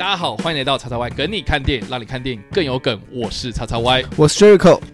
大家好，欢迎来到叉叉 Y 梗你看电影，让你看电影更有梗。我是叉叉 Y，我是 Jericho。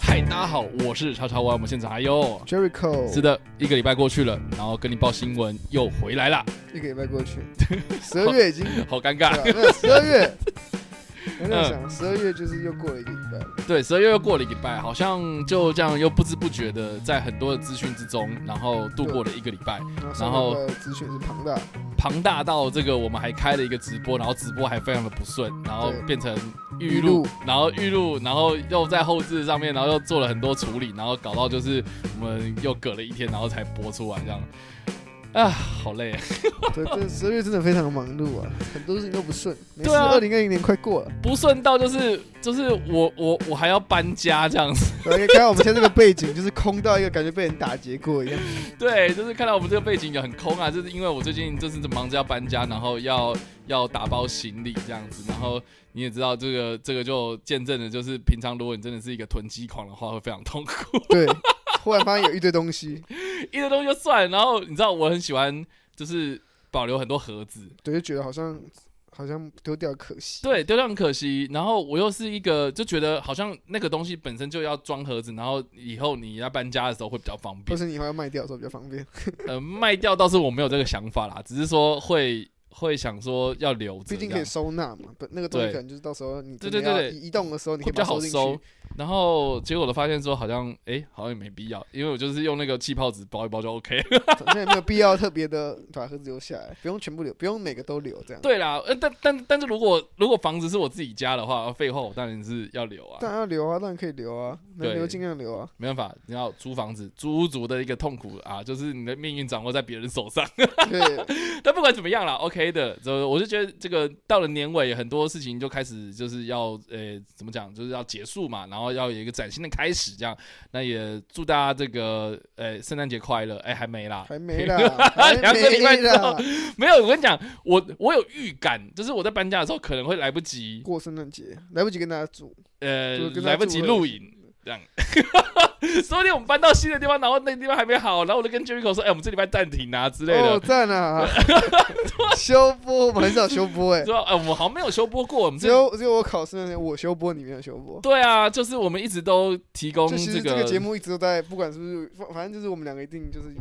嗨，大家好，我是超超 Y，我们现场还有 Jericho。是的，一个礼拜过去了，然后跟你报新闻又回来了，一个礼拜过去，十二月已经好尴尬。十二月，我在想十二月就是又过了一个礼拜。对，十二月又过了一个礼拜，好像就这样又不知不觉的在很多的资讯之中，然后度过了一个礼拜，然后资讯是庞大，庞大到这个我们还开了一个直播，然后直播还非常的不顺，然后变成预录预录，然后预录，然后又在后置上面，然后又做了很多处理，然后搞到就是我们又隔了一天，然后才播出来这样。啊，好累啊！对，这十二月真的非常忙碌啊，很多事情都不顺。对啊二零二零年快过了，不顺到就是就是我我我还要搬家这样子，对可以看到我们现在这个背景就是空到一个感觉被人打劫过一样。对，就是看到我们这个背景也很空啊，就是因为我最近就是忙着要搬家，然后要要打包行李这样子，然后你也知道这个这个就见证了，就是平常如果你真的是一个囤积狂的话，会非常痛苦，对，忽然发现有一堆东西，一堆东西就算了，然后你知道我很喜欢就是保留很多盒子，对，就觉得好像好像丢掉可惜。对，丢掉很可惜，然后我又是一个就觉得好像那个东西本身就要装盒子，然后以后你要搬家的时候会比较方或便，是你以后要卖掉的时候比较方便。呃，卖掉倒是我没有这个想法啦，只是说会会想说要留着，毕竟可以收纳嘛，不，那个东西可能就是到时候你对对对对移移动的时候，你可会比较以收进好收去。。然后结果我发现说好像哎、好像也没必要，因为我就是用那个气泡纸包一包就 OK。反正也没有必要特别的把盒子留下来，不用全部留，不用每个都留这样。对啦，呃，但但但是如果如果房子是我自己家的话，废话我当然是要留啊，当然要留啊，当然可以留啊，能对留尽量留啊。没办法，你要租房子，租屋族的一个痛苦啊，就是你的命运掌握在别人手上。对，但不管怎么样啦，OK 的，就我就觉得这个到了年尾，很多事情就开始就是要呃怎么讲，就是要结束嘛，然后要有一个崭新的开始，这样。那也祝大家这个呃圣诞节快乐，哎、还没啦，还没啦，还两个礼拜没之后。没有，我跟你讲，我我有预感，就是我在搬家的时候可能会来不及，过圣诞节来不及跟大家住，呃来不及录影。这样，说不定我们搬到新的地方，然后那个地方还没好，然后我就跟 Jericho 说：“哎、我们这礼拜暂停啊之类的。哦，赞啊！修播，我们很少休播哎，说：“哎、我们好像没有修播过，我们只有只有我考试那天我修播，你没有修播。对啊，就是我们一直都提供这这个节目一直都在，不管是不是，反反正就是我们两个一定就是，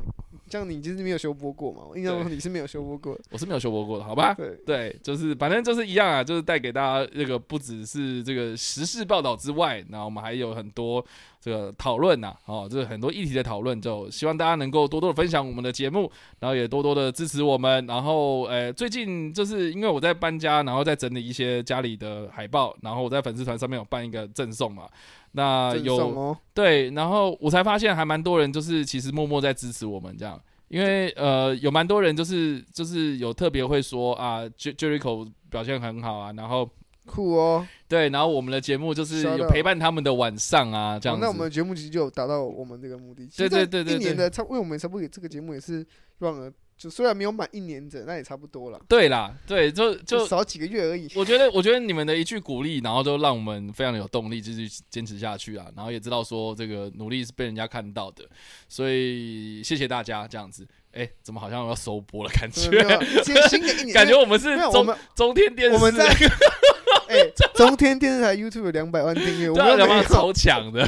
像你就是没有修播过嘛，我印象中你是没有修播过。我是没有修播过的，好吧？对，对，就是反正就是一样啊，就是带给大家这个不只是这个时事报道之外，那我们还有很多这个讨论呐，哦，就是很多议题的讨论，就希望大家能够多多的分享我们的节目，然后也多多的支持我们。然后，呃，最近就是因为我在搬家，然后在整理一些家里的海报，然后我在粉丝团上面有办一个赠送嘛，那有哦，对，然后我才发现还蛮多人就是其实默默在支持我们这样，因为呃有蛮多人就是就是有特别会说啊，Jer Jericho 表现很好啊，然后酷哦。对，然后我们的节目就是有陪伴他们的晚上啊，这样那我们的节目其实就有达到我们这个目的。对对对对对一年的差，因为我们差不多这个节目也是让了，就虽然没有满一年整，那也差不多了，对啦，对，就就少几个月而已。我觉得，我觉得你们的一句鼓励，然后就让我们非常的有动力，继续坚持下去啊。然后也知道说这个努力是被人家看到的，所以谢谢大家这样子。哎，怎么好像要收播了感觉？新的一年，感觉我们是中中天电视，我们在 哎，中天电视台 YouTube 有两百万订阅，我们没有。两帮超强的。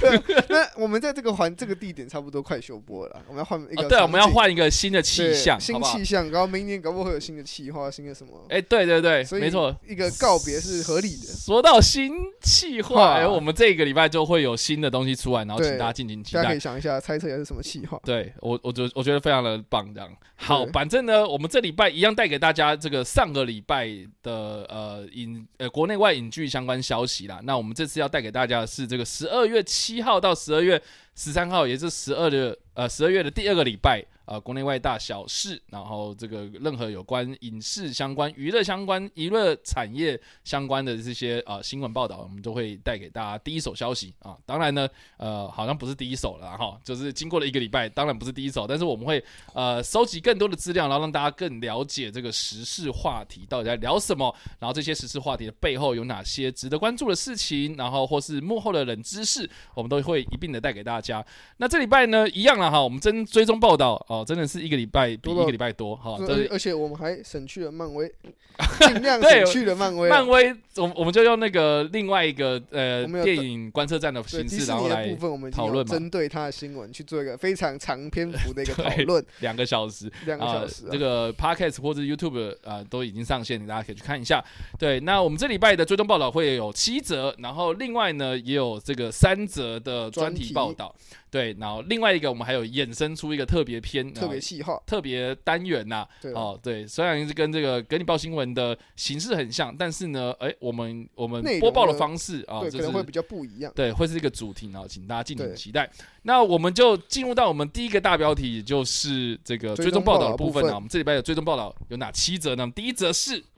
那我们在这个环这个地点差不多快休播了，我们要换一个哦对啊，我们要换一个新的气象，新气象，然后明年搞不好会有新的企划，新的什么？哎，对对对，没错。一个告别是合理的。说到新气划，哇哎，我们这个礼拜就会有新的东西出来，然后请大家敬请期待大家可以。想一下，猜测一下是什么企划。对我，我觉我觉得非常的棒，这样好。反正呢，我们这礼拜一样带给大家这个上个礼拜的呃影呃国内外影剧相关消息啦。那我们这次要带给大家的是这个十二月七号到十二月十三号，也是十二的呃十二月的第二个礼拜。啊，国内外大小事，然后这个任何有关影视相关、娱乐相关、娱乐产业相关的这些啊新闻报道，我们都会带给大家第一手消息啊。当然呢，呃，好像不是第一手了哈，就是经过了一个礼拜，当然不是第一手，但是我们会呃收集更多的资料，然后让大家更了解这个时事话题到底在聊什么，然后这些时事话题的背后有哪些值得关注的事情，然后或是幕后的冷知识，我们都会一并的带给大家。那这礼拜呢，一样了哈，我们真追踪报道哦。哦，真的是一个礼拜比一个礼拜多哈，而而且我们还省去了漫威，尽量省去了漫威。漫威，我我们就用那个另外一个呃电影观测站的形式，然后来讨论针对他的新闻去做一个非常长篇幅的一个 讨论，两个小时，两个小时。这个 podcast 或者 YouTube 啊都已经上线，大家可以去看一下。对，那我们这礼拜的追踪报道会有七则，然后另外呢也有这个三则的专题报道。对，然后另外一个我们还有衍生出一个特别篇、特别细化、特别单元呐。哦，对，虽然是跟这个给你报新闻的形式很像，但是呢，哎，我们我们播报的方式啊，可能会比较不一样。对，会是一个主题，然后请大家敬请期待。那我们就进入到我们第一个大标题，就是这个追踪报道的部分啊。我们这礼拜的追踪报道有哪七则呢？第一则是。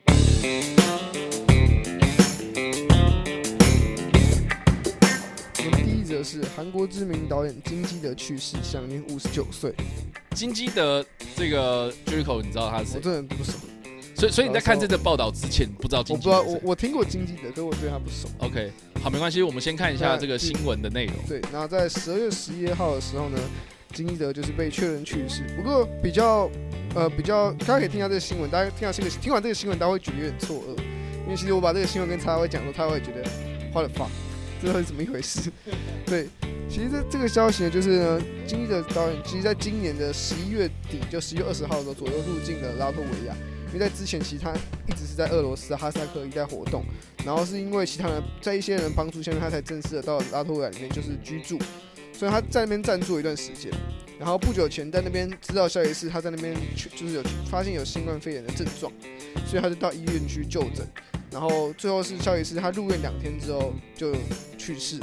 是韩国知名导演金基德去世，享年五十九岁。金基德这个 Jericho，你知道他是谁？我真的不熟。所以，所以你在看这个报道之前，不知道金基德？我不知道，我我听过金基德，可是我对他不熟。OK，好，没关系，我们先看一下这个新闻的内容。对，然后在十二月十一号的时候呢，金基德就是被确认去世。不过比较呃比较，大家可以听下这个新闻，大家听下这个听完这个新闻，大家会觉得有点错愕，因为其实我把这个新闻跟他会讲说，他会觉得花了发。这是怎么一回事？对，其实这这个消息呢，就是呢，金基德导演其实在今年的十一月底，就十一月二十号的时候左右入境了拉脱维亚，因为在之前其实他一直是在俄罗斯哈萨克一带活动，然后是因为其他人在一些人帮助下面，他才正式的到拉脱维亚里面就是居住，所以他在那边暂住一段时间，然后不久前在那边知道消息是他在那边去就是有发现有新冠肺炎的症状，所以他就到医院去就诊。然后最后是消息是他入院两天之后就去世。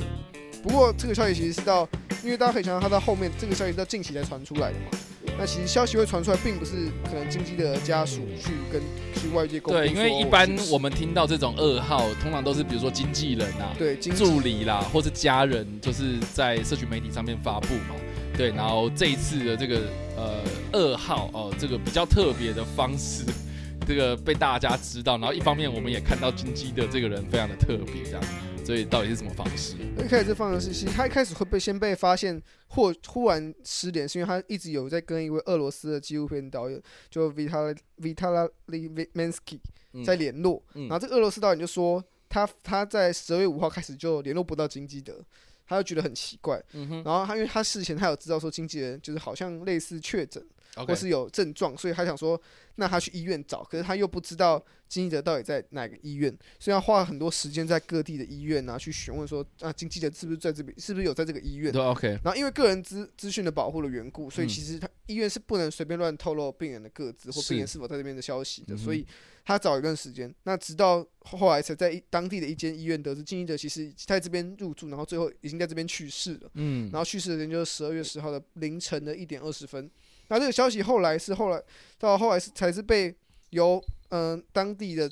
不过这个消息其实是到，因为大家可以想到他到后面这个消息是到近期才传出来的嘛。那其实消息会传出来，并不是可能经济的家属去跟去外界沟通。对，因为一般我们听到这种噩耗，通常都是比如说经纪人啊、对助理啦，或是家人，就是在社群媒体上面发布嘛。对，然后这一次的这个呃噩耗哦，这个比较特别的方式。这个被大家知道，然后一方面我们也看到金基的这个人非常的特别，这样，所以到底是什么方式？一开始这方式，其实他一开始会被先被发现或忽然失联，是因为他一直有在跟一位俄罗斯的纪录片导演，就 Vitaly Vitaly Mansky 在联络，然后这个俄罗斯导演就说他他在十二月五号开始就联络不到金基德，他就觉得很奇怪，然后他因为他事前他有知道说经纪人就是好像类似确诊。或是有症状，所以他想说，那他去医院找，可是他又不知道经纪者到底在哪个医院，所以他花了很多时间在各地的医院啊去询问说，啊经纪者是不是在这边，是不是有在这个医院？对，OK。然后因为个人资资讯的保护的缘故，所以其实他医院是不能随便乱透露病人的个资或病人是否在这边的消息的，所以他找一段时间，那直到后来才在当地的一间医院得知经纪者其实在这边入住，然后最后已经在这边去世了。嗯，然后去世的人就是十二月十号的凌晨的一点二十分。那这个消息后来是后来到后来是才是被由嗯当地的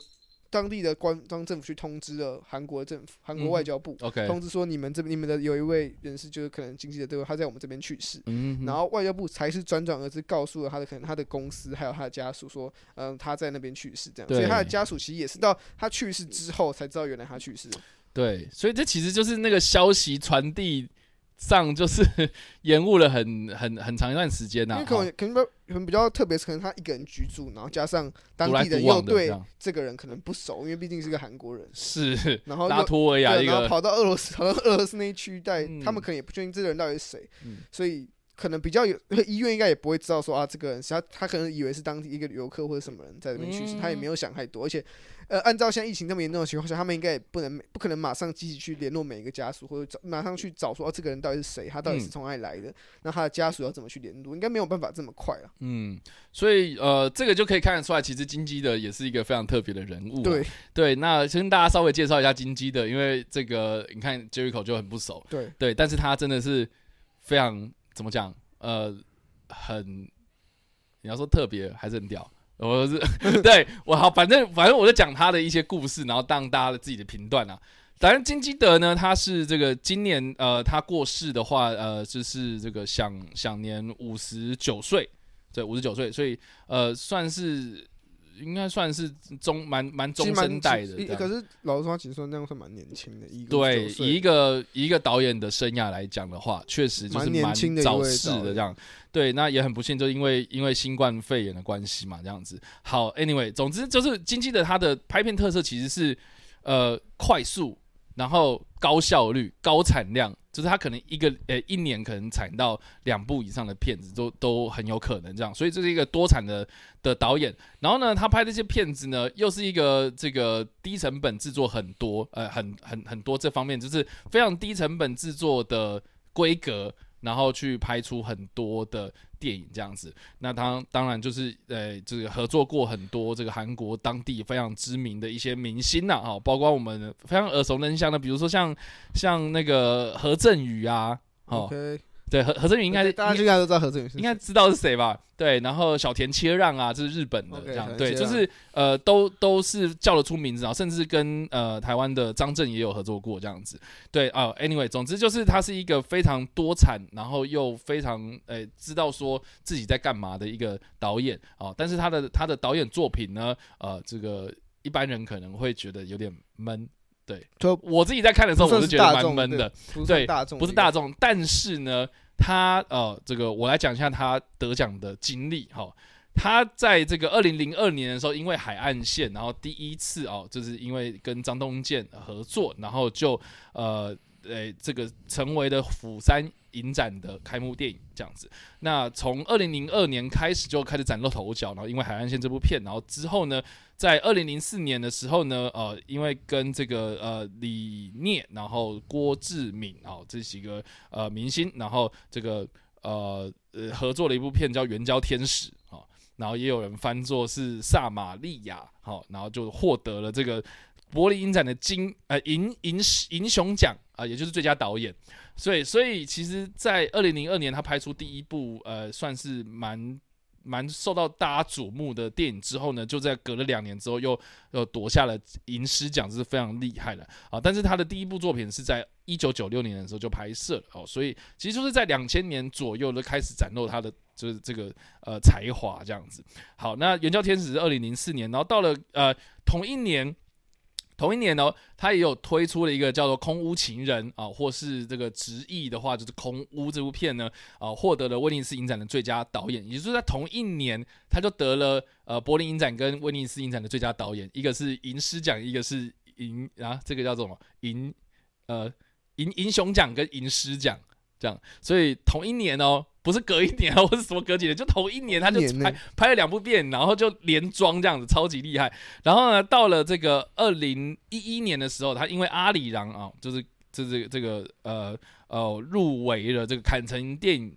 当地的官方政府去通知了韩国政府韩国外交部，OK，通知说你们这你们的有一位人士就是可能经济的这位他在我们这边去世，嗯，然后外交部才是辗转而至告诉了他的可能他的公司还有他的家属说，嗯他在那边去世这样，所以他的家属其实也是到他去世之后才知道原来他去世，对，所以这其实就是那个消息传递。上就是 延误了很很很长一段时间呐，因为可能可能可能比较特别，是可能他一个人居住，然后加上当地人又对这个人可能不熟，因为毕竟是个韩国人，是，然后拉脱维亚然后跑到俄罗斯，跑到俄罗斯那一区带，他们可能也不确定这个人到底是谁，所以可能比较有医院应该也不会知道说啊，这个人他他可能以为是当地一个游客或者什么人在这边去世，他也没有想太多。而且，呃，按照现在疫情这么严重的情况下，他们应该也不能不可能马上积极去联络每一个家属，或者找马上去找说，哦，这个人到底是谁，他到底是从哪里来的，那他的家属要怎么去联络，应该没有办法这么快了。嗯，所以呃，这个就可以看得出来，其实金基的也是一个非常特别的人物。对对，那先跟大家稍微介绍一下金基的，因为这个你看 Jericho 就很不熟。对对，但是他真的是非常怎么讲？呃，很，你要说特别还是很屌，我是 对我好，反正反正我在讲他的一些故事，然后当大家的自己的评断啊。反正金基德呢，他是这个今年呃，他过世的话，呃，就是这个享享年五十九岁，对，五十九岁，所以呃，算是。应该算是中蛮蛮中生代的，可是老实说，其实说那样算蛮年轻的。一对，以一个一个导演的生涯来讲的话，确实就是蛮早逝的这样。对，那也很不幸，就因为因为新冠肺炎的关系嘛，这样子。好，Anyway，总之就是金基的他的拍片特色其实是呃快速，然后高效率、高产量。就是他可能一个呃一年可能产到两部以上的片子都都很有可能这样，所以这是一个多产的的导演。然后呢，他拍这些片子呢，又是一个这个低成本制作很多呃很很很多这方面就是非常低成本制作的规格。然后去拍出很多的电影这样子，那当当然就是呃，这个合作过很多这个韩国当地非常知名的一些明星呐，哈，包括我们非常耳熟能详的，比如说像像那个何振宇啊，哦。对何何振宇应该大家应该都知道何振宇，应该知道是谁吧？对，然后小田切让啊，这是日本的这样，对，就是呃，都都是叫得出名字啊，甚至跟呃台湾的张震也有合作过这样子。对啊，anyway，总之就是他是一个非常多产，然后又非常诶知道说自己在干嘛的一个导演啊。但是他的他的导演作品呢，呃，这个一般人可能会觉得有点闷。对，就我自己在看的时候，我是觉得蛮闷的。对，不是大众，但是呢。他呃，这个我来讲一下他得奖的经历哈。他在这个二零零二年的时候，因为海岸线，然后第一次哦，就是因为跟张东健合作，然后就呃，诶，这个成为了釜山影展的开幕电影这样子。那从二零零二年开始就开始崭露头角，然后因为海岸线这部片，然后之后呢。在二零零四年的时候呢，呃，因为跟这个呃李聂，然后郭志敏啊这几个呃明星，然后这个呃呃合作了一部片叫《援交天使》啊，然后也有人翻作是萨玛利亚，好，然后就获得了这个柏林影展的金呃银银银熊奖啊，也就是最佳导演。所以，所以其实，在二零零二年他拍出第一部呃，算是蛮。蛮受到大家瞩目的电影之后呢，就在隔了两年之后又又夺下了银狮奖，这是非常厉害的啊！但是他的第一部作品是在一九九六年的时候就拍摄了哦，所以其实就是在两千年左右就开始展露他的就是这个呃才华这样子。好，那《援交天使》是二零零四年，然后到了呃同一年。同一年呢，他也有推出了一个叫做《空屋情人》啊，或是这个直译的话就是《空屋》这部片呢，啊，获得了威尼斯影展的最佳导演。也就是在同一年，他就得了呃柏林影展跟威尼斯影展的最佳导演，一个是银狮奖，一个是银啊，这个叫做什么银呃银银熊奖跟银狮奖这样。所以同一年哦。不是隔一年啊，或是什么隔几年，就头一年他就拍拍了两部片，然后就连装这样子，超级厉害。然后呢，到了这个二零一一年的时候，他因为阿里郎啊，就是就是这个呃呃入围了这个坎城电影，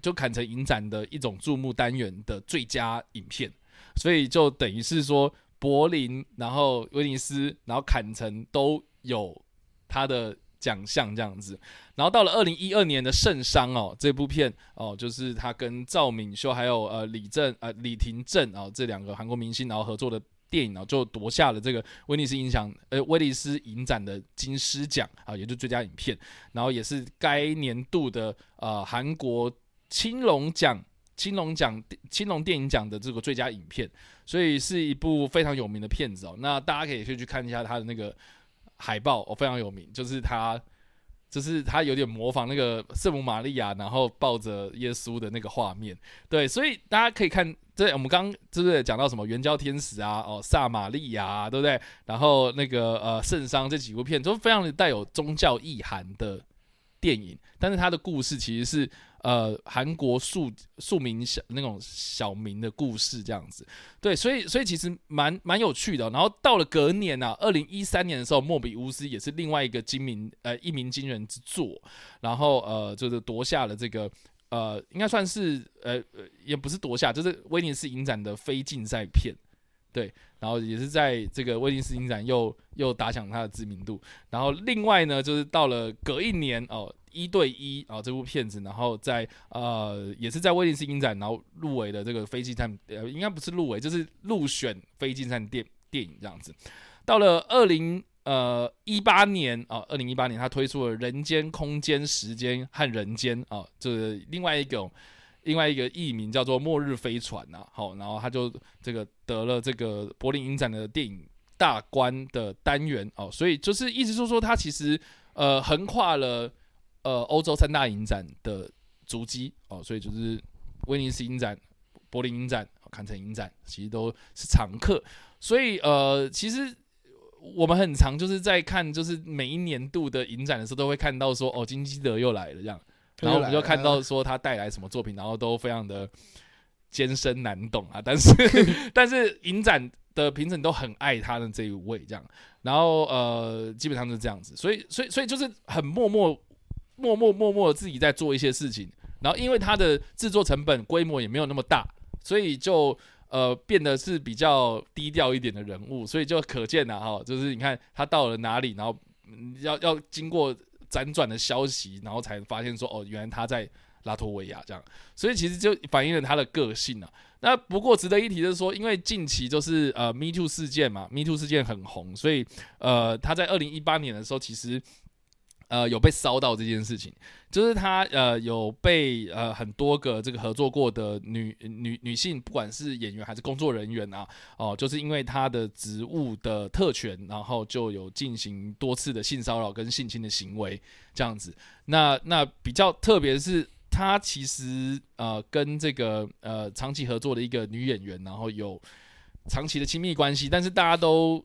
就坎城影展的一种注目单元的最佳影片，所以就等于是说柏林，然后威尼斯，然后坎城都有他的。奖项这样子，然后到了二零一二年的《圣伤》哦，这部片哦，就是他跟赵敏秀还有呃李正呃李廷正啊这两个韩国明星然后合作的电影哦，就夺下了这个威尼斯影响呃威尼斯影展的金狮奖啊，也就是最佳影片，然后也是该年度的呃韩国青龙奖青龙奖青龙电影奖的这个最佳影片，所以是一部非常有名的片子哦。那大家可以去去看一下他的那个。海报哦非常有名，就是他，就是他有点模仿那个圣母玛利亚，然后抱着耶稣的那个画面。对，所以大家可以看，这我们刚刚是不是讲到什么援交天使啊，哦撒玛利亚，对不对？然后那个呃圣商这几部片都非常的带有宗教意涵的电影，但是它的故事其实是呃韩国庶庶民小那种小民的故事这样子。对，所以所以其实蛮蛮有趣的。然后到了隔年啊，二零一三年的时候，莫比乌斯也是另外一个精明呃一鸣惊人之作，然后呃就是夺下了这个。呃，应该算是呃呃，也不是夺下，就是威尼斯影展的非竞赛片，对，然后也是在这个威尼斯影展又又打响它的知名度。然后另外呢，就是到了隔一年哦，一对一啊这部片子，然后在呃也是在威尼斯影展，然后入围的这个非竞赛，呃应该不是入围，就是入选非竞赛电电影这样子。到了二零。呃，一八年啊，二零一八年，他推出了《人间、空间、时间和人间》啊，这另外一种另外一个译名叫做《末日飞船》呐。好，然后他就这个得了这个柏林影展的电影大观的单元哦，所以就是意思就是说，他其实呃横跨了呃欧洲三大影展的足迹哦，所以就是威尼斯影展、柏林影展、坎城影展，其实都是常客。所以呃，其实。我们很常就是在看，就是每一年度的影展的时候，都会看到说，哦，金基德又来了这样，然后我们就看到说他带来什么作品，然后都非常的艰深难懂啊。但是 但是影展的评审都很爱他的这一位这样，然后呃，基本上是这样子，所以所以所以就是很默默默默默默自己在做一些事情，然后因为他的制作成本规模也没有那么大，所以就。呃，变得是比较低调一点的人物，所以就可见了哈，就是你看他到了哪里，然后要要经过辗转的消息，然后才发现说，哦，原来他在拉脱维亚这样，所以其实就反映了他的个性啊。那不过值得一提的是说，因为近期就是呃 Me Too 事件嘛，Me Too 事件很红，所以呃他在二零一八年的时候其实。呃，有被骚到这件事情，就是他呃有被呃很多个这个合作过的女女女性，不管是演员还是工作人员啊，哦，就是因为他的职务的特权，然后就有进行多次的性骚扰跟性侵的行为这样子。那那比较特别是，他其实呃跟这个呃长期合作的一个女演员，然后有长期的亲密关系，但是大家都。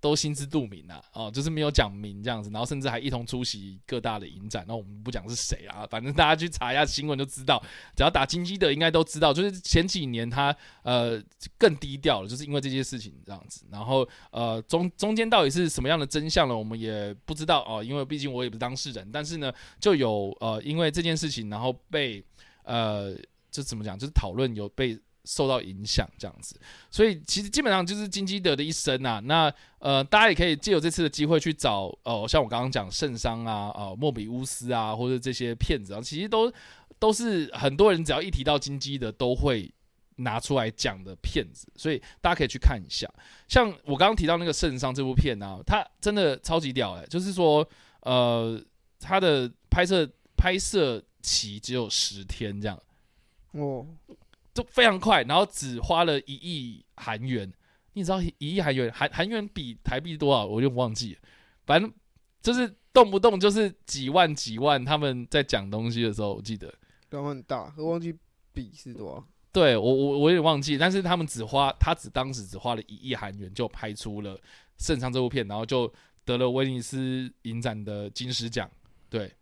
都心知肚明啊，哦，就是没有讲明这样子，然后甚至还一同出席各大的影展。那我们不讲是谁啊，反正大家去查一下新闻就知道。只要打金鸡的，应该都知道。就是前几年他呃更低调了，就是因为这些事情这样子。然后呃中中间到底是什么样的真相呢？我们也不知道哦，因为毕竟我也不是当事人。但是呢，就有呃因为这件事情，然后被呃就怎么讲，就是讨论有被。受到影响这样子，所以其实基本上就是金基德的一生啊。那呃，大家也可以借由这次的机会去找哦，像我刚刚讲圣桑啊、啊莫比乌斯啊，或者这些骗子啊，其实都都是很多人只要一提到金基德都会拿出来讲的片子，所以大家可以去看一下。像我刚刚提到那个圣桑这部片啊，它真的超级屌哎，就是说呃，它的拍摄拍摄期只有十天这样哦。就非常快，然后只花了一亿韩元。你知道一亿韩元韩韩元比台币多少？我就忘记了。反正就是动不动就是几万几万。他们在讲东西的时候，我记得量很大，我忘记比是多少。对我我我也忘记，但是他们只花他只当时只花了一亿韩元就拍出了《圣上》这部片，然后就得了威尼斯影展的金狮奖。对，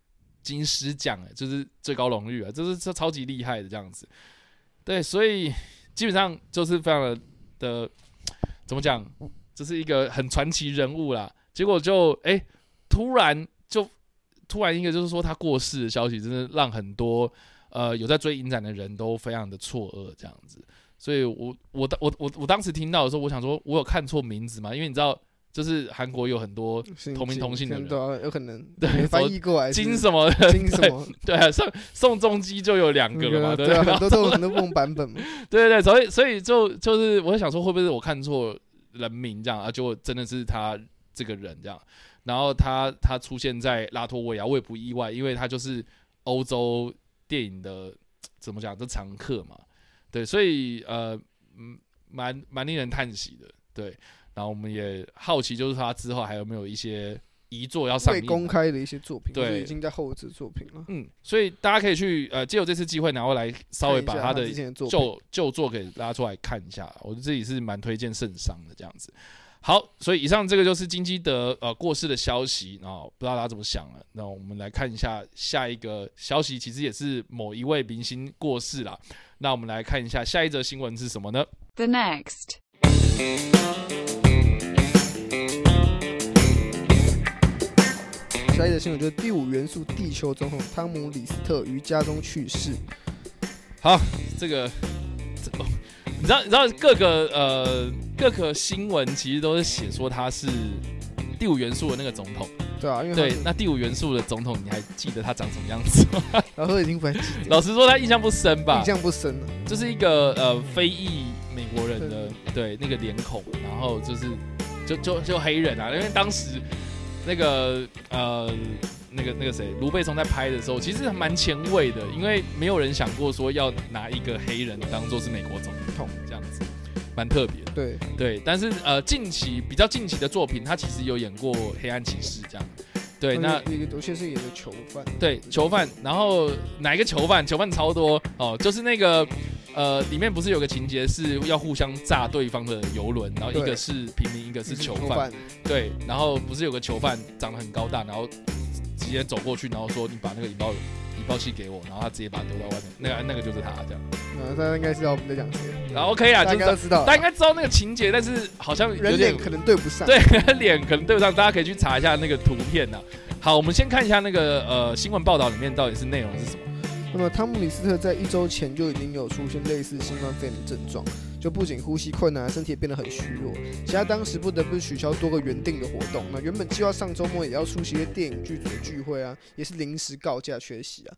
金狮奖哎，就是最高荣誉啊，这是这超级厉害的这样子。对，所以基本上就是非常的的，怎么讲？这是一个很传奇人物啦。结果就哎，突然就突然一个就是说他过世的消息，真的让很多呃有在追影展的人都非常的错愕这样子。所以我我我我我当时听到的时候，我想说我有看错名字吗？因为你知道。就是韩国有很多同名同姓的人，有可能对翻译过来金什么？金什么，对啊，宋宋仲基就有两个了嘛，对啊，很多都有很多不同版本嘛，对对对，所以所以就就是我在想说，会不会是我看错人名这样啊？结果真的是他这个人这样，然后他他出现在拉脱维亚，我也不意外，因为他就是欧洲电影的怎么讲，这常客嘛，对，所以呃，嗯，蛮蛮令人叹息的，对。然后我们也好奇，就是他之后还有没有一些遗作要上映？公开的一些作品，对，已经在后置作品了。嗯，所以大家可以去呃，借由这次机会，然后来稍微把他的旧旧作给拉出来看一下。我自己是蛮推荐圣商的这样子。好，所以以上这个就是金基德呃过世的消息然后、不知道大家怎么想了。那我们来看一下下一个消息，其实也是某一位明星过世了。那我们来看一下下一则新闻是什么呢？The next. 下一则新闻就是第五元素地球总统汤姆李斯特于家中去世。好，这个这个，你知道你知道各个呃各个新闻其实都是写说他是第五元素的那个总统。对啊，因为对，那第五元素的总统你还记得他长什么样子吗？老师已经不太记得，老实说，他印象不深吧印。象不深了。就是一个呃非裔美国人的对那个脸孔，然后就是就就就黑人啊，因为当时那个呃那个那个谁卢贝松在拍的时候，其实还蛮前卫的，因为没有人想过说要拿一个黑人当做是美国总统这样子，蛮特别的。对，对，但是呃近期比较近期的作品，他其实有演过《黑暗骑士》这样。对，那一个有些是演的囚犯，对，囚犯，然后哪一个囚犯？囚犯超多。哦，就是那个呃，里面不是有个情节是要互相炸对方的游轮，然后一个是平民，一个是囚犯，犯，对，然后不是有个囚犯长得很高大，然后直接走过去，然后说你把那个引爆引爆器给我，然后他直接把它丢到外面，那个那个就是他这样，嗯，大家应该知道我们在讲谁，然后 OK 啊，大就是家知道大家应该知道那个情节，但是好像有点人脸可能对不上。对，脸可能对不上，大家可以去查一下那个图片呐。好，我们先看一下那个呃新闻报道里面到底是内容是什么。那么汤姆李斯特在一周前就已经有出现类似新冠肺炎的症状，就不仅呼吸困难，身体也变得很虚弱。其他当时不得不取消多个原定的活动，那原本计划上周末也要出席一些电影剧组的聚会啊，也是临时告假缺席啊。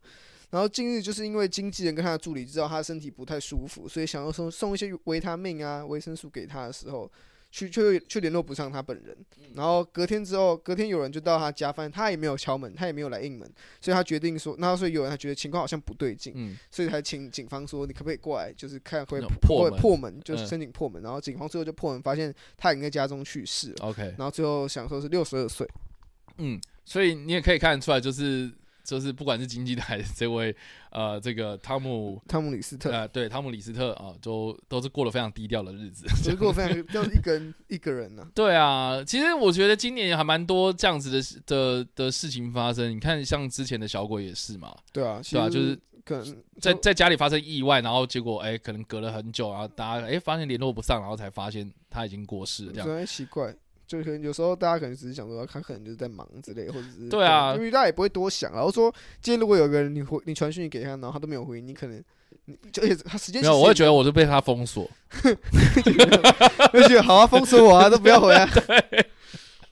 然后近日就是因为经纪人跟他的助理知道他身体不太舒服，所以想要送送一些维他命啊、维生素给他的时候，去却却联络不上他本人。然后隔天之后，隔天有人就到他家，发现他也没有敲门，他也没有来应门，所以他决定说，那所以有人他觉得情况好像不对劲，嗯，所以才请警方说，你可不可以过来，就是看会破破门，就是嗯申请破门。然后警方最后就破门，发现他已经在家中去世了。OK，然后最后想说是六十二岁，嗯，所以你也可以看得出来，就是就是不管是经济台的这位呃这个汤姆汤姆李斯特，呃对汤姆李斯特啊，都都是过了非常低调的日子。结果非常就是一个人一个人呢、对啊，其实我觉得今年还蛮多这样子的事的的事情发生。你看，像之前的小鬼也是嘛，对啊，其对啊，就是可能在在家里发生意外，然后结果哎、可能隔了很久，然后大家哎、发现联络不上，然后才发现他已经过世了，这样。真的奇怪。就可能有时候大家可能只是想说，他可能就是在忙之类，或者是对啊因为大家也不会多想。然后说，今天如果有个人你回你传讯息给他，然后他都没有回，你可能你就而且他时间没有，我会觉得我是被他封锁。得 就觉得好啊，封锁我啊，都不要回啊。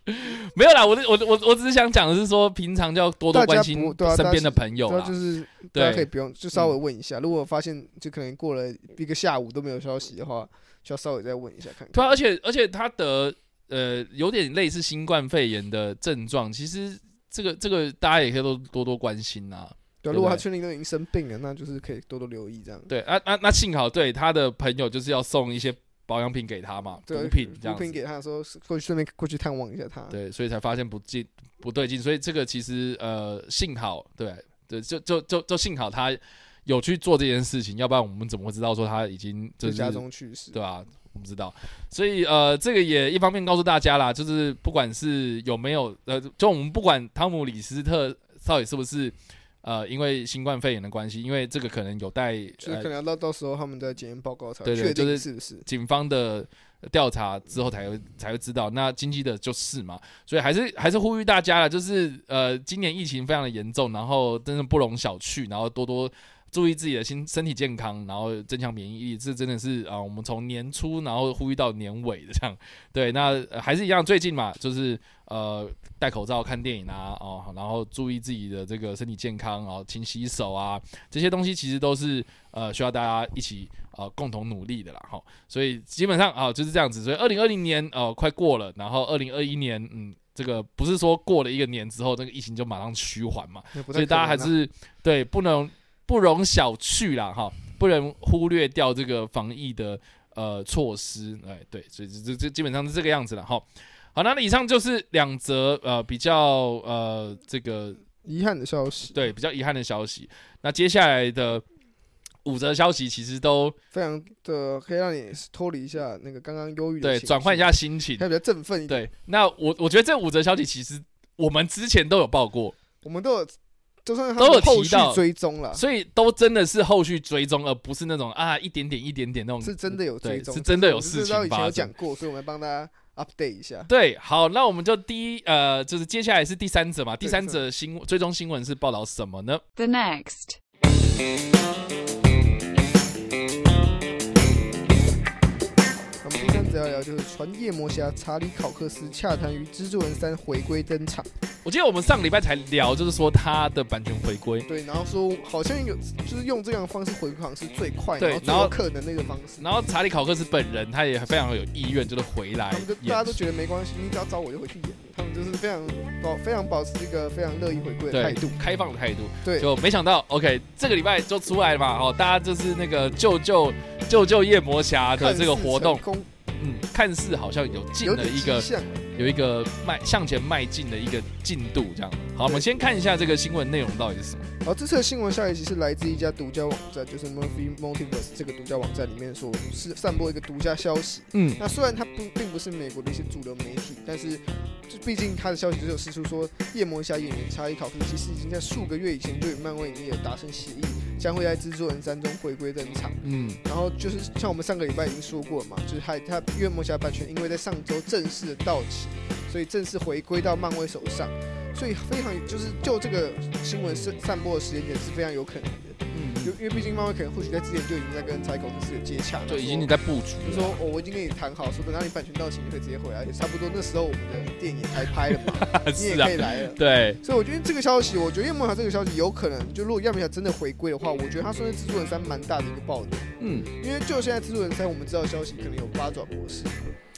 没有啦，我的我的我我只是想讲的是说，平常就要多多关心身边的朋友啦就。是大家可以，不用，就稍微问一下。如果发现就可能过了一个下午都没有消息的话，就要稍微再问一下看看。对啊，而且而且他得呃有点类似新冠肺炎的症状，其实这个这个大家也可以多多多关心啊。对，对如果他对确定都已经生病了，那就是可以多多留意这样。对啊啊，那幸好对他的朋友就是要送一些保养品给他嘛，对，补品这样补品子。给他的时候，是过去顺便过去探望一下他。对，所以才发现不进不对劲，所以这个其实呃幸好对对，就就就就幸好他有去做这件事情，要不然我们怎么会知道说他已经就是家中去世。对啊，我不知道，所以呃，这个也一方面告诉大家啦，就是不管是有没有呃，就我们不管汤姆李斯特到底是不是呃因为新冠肺炎的关系，因为这个可能有待呃就是可能要到到时候他们在检验报告才确定就是是不是。警方的调查之后才会才会知道。那经济的就是嘛，所以还是还是呼吁大家了，就是呃，今年疫情非常的严重，然后真的不容小觑，然后多多。注意自己的心身体健康，然后增强免疫力，这真的是啊、我们从年初然后呼吁到年尾的这样。对，那、呃还是一样，最近嘛，就是呃戴口罩看电影啊，哦，然后注意自己的这个身体健康，然后勤洗手啊，这些东西其实都是呃需要大家一起呃共同努力的啦，哈。所以基本上啊、就是这样子。所以二零二零年呃快过了，然后二零二一年嗯。这个不是说过了一个年之后，这个疫情就马上趋缓嘛，所以大家还是对不能不容小觑啦，哈，不能忽略掉这个防疫的呃措施，哎，对，所以这这这基本上是这个样子了，哈。好，那以上就是两则呃比较呃这个遗憾的消息。对比较遗憾的消息。那接下来的五则消息其实都非常的可以让你脱离一下那个刚刚忧郁的对转换一下，心情。还比较振奋一点。对，那我我觉得这五则消息其实我们之前都有报过，我们都有，就算都有后续提到追踪了，所以都真的是后续追踪，而不是那种啊一点点一点点那种。是真的有追对，踪，是真的有事知道以前有情发生。讲过，所以我们帮大家 update 一下。对，好，那我们就第一呃，就是接下来是第三者嘛，第三对是则新闻追踪新闻是报道什么呢？The next. 我们第三则要聊就是传夜魔侠查理考克斯洽谈于蜘蛛人三回归登场，我记得我们上个礼拜才聊，就是说他的版权回归。对，然后说好像有就是用这样的方式回归，好像是最快，对然后可能那个方式。然后查理考克斯本人他也非常有意愿，就是回来他们就大家都觉得没关系，你只要找我就回去演。他们就是非常保非常保持一个非常乐意回归的态度。开放的态度。对，就没想到，OK，这个礼拜就出来了嘛，哦，大家就是那个救救救救夜魔侠的这个活动，嗯，看似好像有进了一个有一个迈向前迈进的一个进度，这样。好，我们先看一下这个新闻内容到底是什么。好，这次的新闻消息是来自一家独家网站，就是 Murphy Multiverse 这个独家网站里面所是散播一个独家消息。嗯，那虽然它不并不是美国的一些主流媒体，但是就毕竟它的消息就有释出说，夜魔侠演员查理考克其实已经在数个月以前就与漫威影业有达成协议，将会在制作人三中回归登场。嗯，然后就是像我们上个礼拜已经说过了嘛，就是他他月魔侠版权因为在上周正式的到期，所以正式回归到漫威手上，所以非常就是就这个新闻散散播的时间点是非常有可能的，嗯。就因为毕竟漫威可能或许在之前就已经在跟查理考克斯有接洽了，就已经你在布局了，就说哦，我已经跟你谈好，说等到你版权到期，你可以直接回来，也差不多那时候我们的电影也开拍了嘛，你也是啊可以，来了。对，所以我觉得这个消息，我觉得夜魔侠这个消息有可能，就如果夜魔侠真的回归的话，我觉得他算是蜘蛛人三蛮大的一个爆点。嗯，因为就现在蜘蛛人三，我们知道消息可能有八爪博士，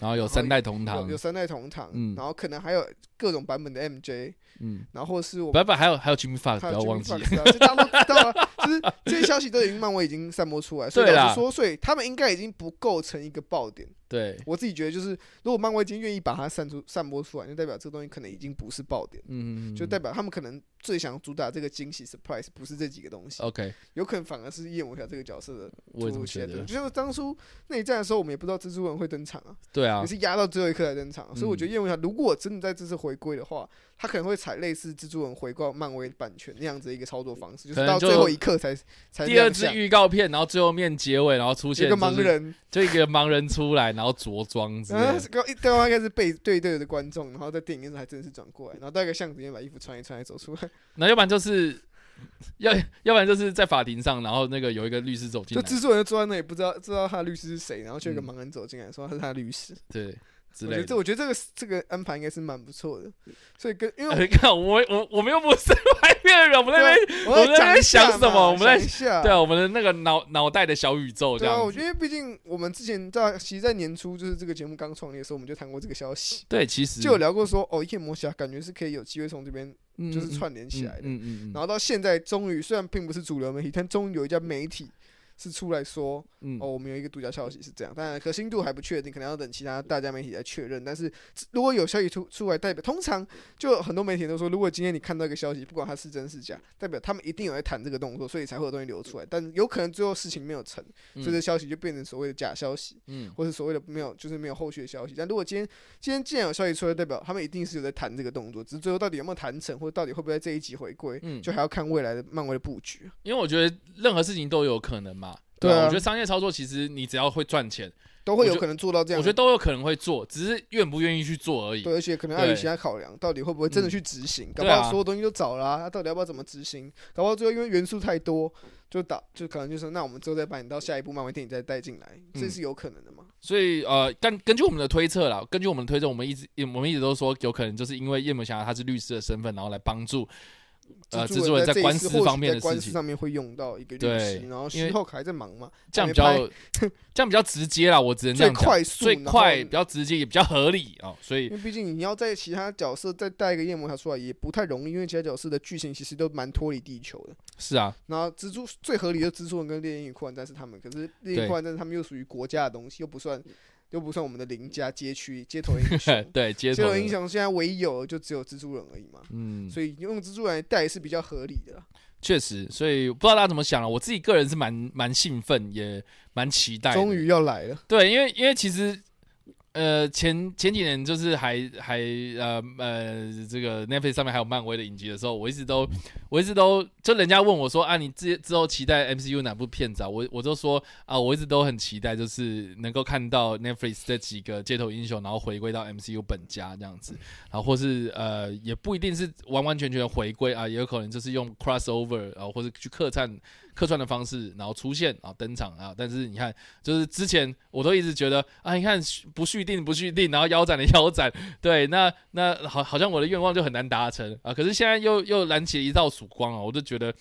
然后有三代同堂有有，三代同堂，嗯。然后可能还有各种版本的 MJ，嗯，然后或是我们不不，还有还有 Jimmy Fox，不还有要忘记，Fox 啊，这大家都知道啊，就是这些消息都已经漫威已经散播出来，所以老实说，所以他们应该已经不构成一个爆点。对，我自己觉得，就是如果漫威今天愿意把它散出散播出来，就代表这个东西可能已经不是爆点，嗯，就代表他们可能最想主打这个惊喜 surprise 不是这几个东西，OK，有可能反而是夜魔侠这个角色的我觉得，就像当初内战的时候，我们也不知道蜘蛛人会登场啊，对啊。也，是压到最后一刻才登场，所以我觉嗯。得夜魔侠如果真的在这次回归的话，他可能会采类似蜘蛛人回归漫威版权那样子一个操作方式，就是到最后一刻才才第二支预告片，然后最后面结尾，然后出现一个盲人，就一个盲人出来，然后着装之类然后的。刚一对方应该是背对对的观众，然后在电影院还真的是转过来，然后到一个巷子里面把衣服穿一穿，还走出来，那要不然就是，要要不然就是在法庭上，然后那个有一个律师走进来，就制作人就坐在那里，不知道知道他的律师是谁，然后就有一个嗯盲人走进来说他是他的律师。对之我觉得这。我觉得这个这个安排应该是蛮不错的，所以跟因为你看我我我们又不是外面人，我们那边啊我我们在想什么我们在想对啊，我们的那个脑脑袋的小宇宙这对啊，样我。觉得毕竟我们之前在其实，在年初就是这个节目刚创立的时候，我们就谈过这个消息，对，其实就有聊过说哦，夜魔侠感觉是可以有机会从这边嗯就是串联起来的。嗯嗯嗯然后到现在，终于虽然并不是主流媒体，但终于有一家媒体是出来说嗯哦，我们有一个独家消息是这样，当然可信度还不确定，可能要等其他大家媒体来确认。但是如果有消息出出来，代表通常就很多媒体都说，如果今天你看到一个消息，不管它是真是假，代表他们一定有在谈这个动作，所以才会有东西流出来。但有可能最后事情没有成，嗯所以这消息就变成所谓的假消息，嗯或是所谓的没有就是没有后续的消息。但如果今天今天既然有消息出来，代表他们一定是有在谈这个动作，只是最后到底有没有谈成，或者到底会不会在这一集回归，嗯就还要看未来的漫威的布局。因为我觉得任何事情都有可能嘛。对啊我觉得商业操作其实你只要会赚钱，都会有可能做到这样，我觉得都有可能会做，只是愿不愿意去做而已。对，而且可能碍于对其他考量，到底会不会真的嗯去执行？搞不好所有东西都找了、啊，他到底要不要怎么执行？搞不好最后因为元素太多，就打就可能就是那我们之后再把你到下一部漫威电影再带进来，这嗯是有可能的嘛？所以呃，但根据我们的推测啦，根据我们的推测，我们一直我们一直都说有可能就是因为夜魔侠他是律师的身份，然后来帮助呃蜘蛛人在这一在官司次或面在的事情，上面会用到一个律对师，然后因为西后还在忙嘛，这样比较这样比较直接啦，我只能这最样讲，快速，最快比较直接也比较合理啊、哦，所以因为毕竟你要在其他角色再带一个夜魔侠出来也不太容易，因为其他角色的剧情其实都蛮脱离地球的。是啊，然后蜘蛛最合理的蜘蛛人跟猎鹰与酷玩战士他们，可是猎鹰对酷玩战士他们又属于国家的东西，又不算又不算我们的邻家街区街头英雄。对街头英雄现在唯一有的就只有蜘蛛人而已嘛，嗯，所以用蜘蛛人来带是比较合理的啦。确实，所以不知道大家怎么想了。我自己个人是蛮蛮兴奋，也蛮期待。终于要来了，对，因为因为其实呃前前几年就是还还呃呃这个 Netflix 上面还有漫威的影集的时候，我一直都我一直都就人家问我说啊，你之之后期待 MCU 哪部片子啊？我我就说啊，我一直都很期待，就是能够看到 Netflix 这几个街头英雄，然后回归到 MCU 本家这样子，然后或是呃也不一定是完完全全回归啊，也有可能就是用 crossover 啊或者去客串客串的方式，然后出现啊登场啊。但是你看，就是之前我都一直觉得啊，你看不续订不续订，然后腰斩的腰斩，对，那那好好像我的愿望就很难达成啊。可是现在又又燃起了一道曙光啊，我就觉得。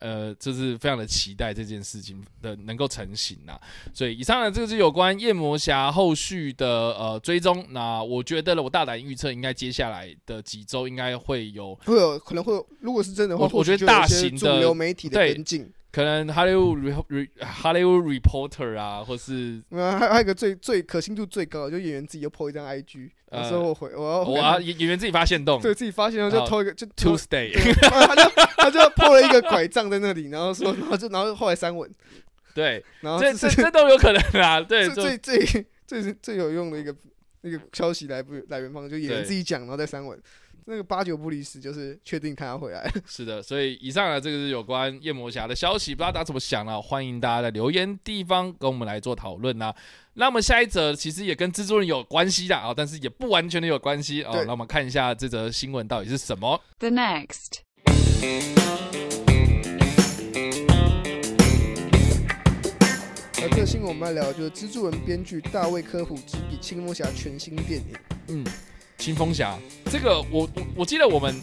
呃，就是非常的期待这件事情的能够成型呐，所以以上呢，这个是有关夜魔侠后续的呃追踪。那我觉得我大胆预测，应该接下来的几周应该会有会有可能会有，如果是真的话，我觉得大型的主流媒体的跟进。可能 Hollywood Hollywood Reporter 啊，或是还还有一个最最可信度最高的，就演员自己又 po 一张 IG，有时候我回我要我啊演员自己发现动，对自己发现动就偷一个就 Tuesday，他就 他就 po 了一个拐杖在那里，然后说然后就然后后来删文，对，然后这这这都有可能啊，对，最最最最最有用的一个那个消息来不来源方就演员自己讲，然后再删文。那个八九不离十，就是确定他要回来。是的，所以以上呢，这个是有关夜魔侠的消息，不知道大家怎么想呢？欢迎大家在留言地方跟我们来做讨论呐。那我们下一则其实也跟蜘蛛人有关系的啊，但是也不完全的有关系哦。那我们看一下这则新闻到底是什么。The next，那这个新闻我们要聊，就是蜘蛛人编剧大卫科普执笔青魔侠全新电影。嗯。青风侠，这个我我我记得我们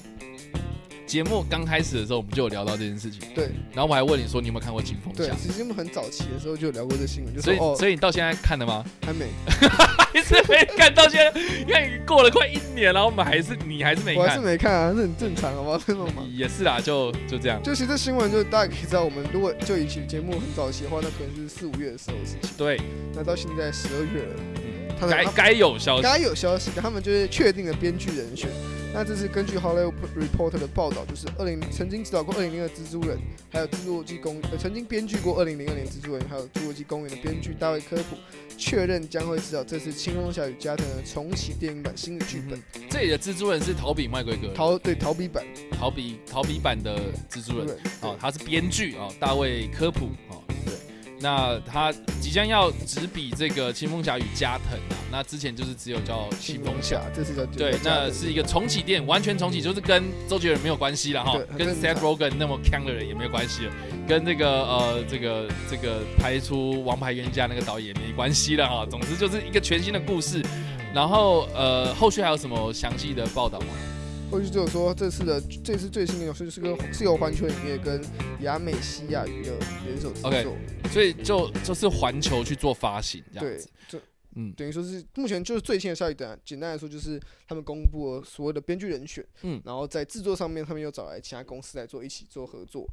节目刚开始的时候，我们就有聊到这件事情。对，然后我还问你说你有没有看过青风侠？对，其实我们很早期的时候就有聊过这新闻，就所以所以你到现在看了吗？还没，还是没看到现在，你看过了快一年，了我们还是你还是没看，我还是没看啊，这很正常，好不好？这种嘛，也是啦，就就这样。就其实新闻，就大家可以知道，我们如果就以前节目很早期的话，那可能是四五月的时候的事情。对，那到现在十二月了。该该有消息，该有消息，他们就是确定了编剧人选。那这是根据《Hollywood Reporter》的报道，就是二零曾经指导过二零零二蜘蛛人，还有侏罗纪公呃曾经编剧过二零零二年蜘蛛人，还有侏罗纪公园的编剧大卫科普，确认将会指导这次《青龙侠与加藤》的重启电影版新的剧本。这里的蜘蛛人是逃比麦奎格，逃对逃比版，逃比逃比版的蜘蛛人哦，他是编剧哦，大卫科普哦。那他即将要执笔这个《青风侠与加藤》啊，那之前就是只有叫《青风侠》，这是个对，那是一个重启电影，完全重启，就是跟周杰伦没有关系了哈，跟 Seth Rogen 那么强的人也没有关系了，跟这个呃这个这个拍出《王牌冤家》那个导演没关系了哈。总之就是一个全新的故事，然后呃后续还有什么详细的报道吗？就有说，这次的这次最新的游戏是跟是由环球影业跟亚美西亚娱乐联手制作，所以就就是环球去做发行这样子。对，嗯，等于说是目前就是最新的消息。等简单来说，就是他们公布了所有的编剧人选，嗯，然后在制作上面，他们又找来其他公司来做一起做合作。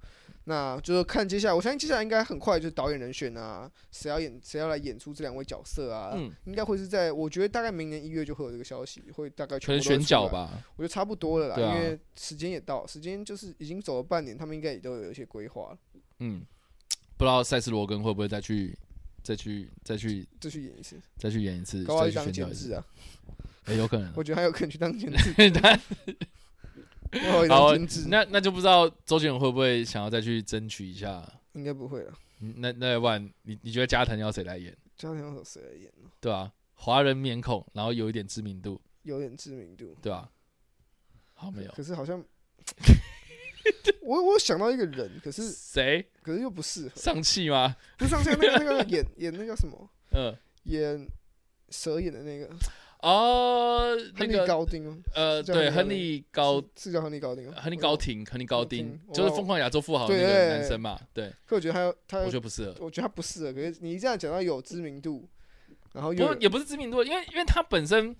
那就是看接下来，我相信接下来应该很快就是导演人选啊，谁要演谁要来演出这两位角色啊？嗯，应该会是在我觉得大概明年一月就会有这个消息，会大概全选角吧。我觉得差不多了啦，因为时间也到，时间就是已经走了半年，他们应该也都有一些规划了。嗯，不知道塞斯罗根会不会再去再去再去再去演一次，再去演一次，再去当监制啊？哎，有可能，我觉得还有可能去当监 制。好，那那就不知道周杰伦会不会想要再去争取一下？应该不会了。那那要不然你你觉得加藤要谁来演？加藤要谁来演呢？对啊，华人面孔，然后有一点知名度，有点知名度，对啊。好，没有。可是好像，我我想到一个人，可是谁？可是又不适合。上气吗？不上气，那个那个演演那叫什么？嗯，演蛇眼的那个。哦，亨利高丁哦，呃，对，亨利高是叫亨利高丁，亨利高廷，亨利高丁，就是疯狂亚洲富豪那个男生嘛，对。可我觉得他他，我觉得不适合，我觉得他不适合。可是你这样讲到有知名度，然后不也不是知名度，因为因为他本身，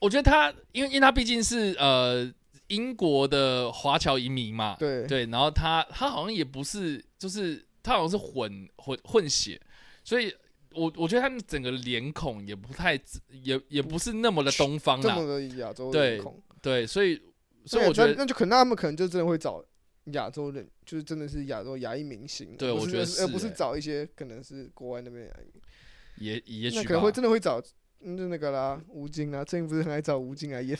我觉得他，因为因为他毕竟是呃英国的华侨移民嘛，对。对，然后他他好像也不是，就是他好像是混混混血，所以。我我觉得他们整个脸孔也不太，也也不是那么的东方啦，这么的亚洲脸孔，对，所以所以我觉得那就可能他们可能就真的会找亚洲人，就是真的是亚洲亚裔明星，对我觉得是而不是欸找一些可能是国外那边牙医，也也许那可能会。真的会找。嗯，就那个啦，吴京啊，最近不是很爱找吴京来演，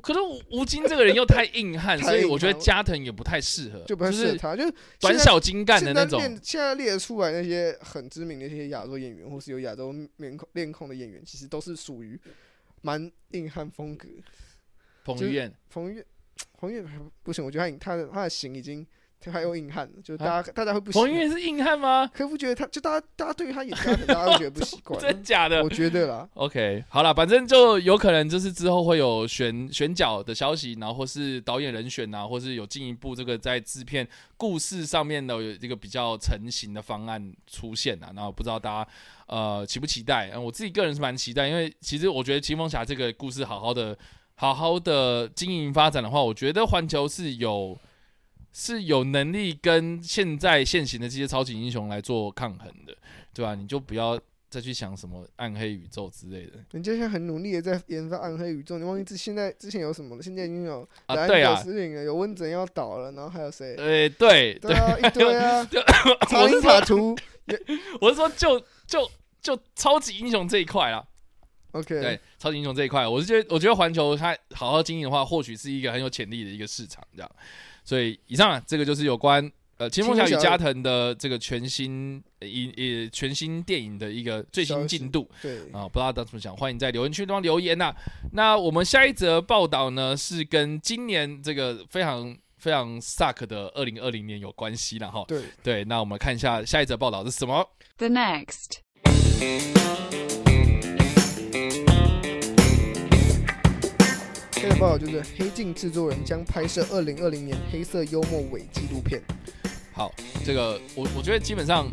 可是吴吴京这个人又太硬汉，所以我觉得加藤也不太适合，就不太适合是他。就是短小精干的那种。列现在列出来那些很知名的一些亚洲演员，或是有亚洲面孔面孔的演员，其实都是属于蛮硬汉风格。彭于晏，彭于晏，彭于晏还不行，我觉得他他的他的型已经他又硬汉，就大家、大家会不喜欢。彭于晏是硬汉吗？可不觉得他就大家大家对于他演大家会觉得不习惯。真假的我觉得啦，？OK，好了，反正就有可能就是之后会有选选角的消息，然后或是导演人选啊，或是有进一步这个在制片故事上面的有这个比较成型的方案出现啊。然后不知道大家呃期不期待？嗯，我自己个人是蛮期待，因为其实我觉得《青风侠》这个故事好好的好好的经营发展的话，我觉得环球是有。是有能力跟现在现行的这些超级英雄来做抗衡的，对吧、你就不要再去想什么暗黑宇宙之类的人家现在很努力的在研发暗黑宇宙，你忘记之现在之前有什么了？现在已经有啊。对啊有温泽要倒了，然后还有谁？哎，对对，对啊，一堆啊 就，超英我是说塔图 我是说就就就超级英雄这一块啊，，OK，对，超级英雄这一块，我是觉得我觉得环球它好好经营的话，或许是一个很有潜力的一个市场，这样。所以以上啊，这个就是有关呃《青风侠与加藤》的这个全新呃一呃全新电影的一个最新进度。对，啊，不知道大家怎么想，欢迎在留言区地方留言呐、那我们下一则报道呢，是跟今年这个非常非常 suck 的二零二零年有关系了哈。对，对，那我们看一下下一则报道是什么。The next. 这个报道就是黑镜制作人将拍摄二零二零年黑色幽默伪纪录片。好，这个我我觉得基本上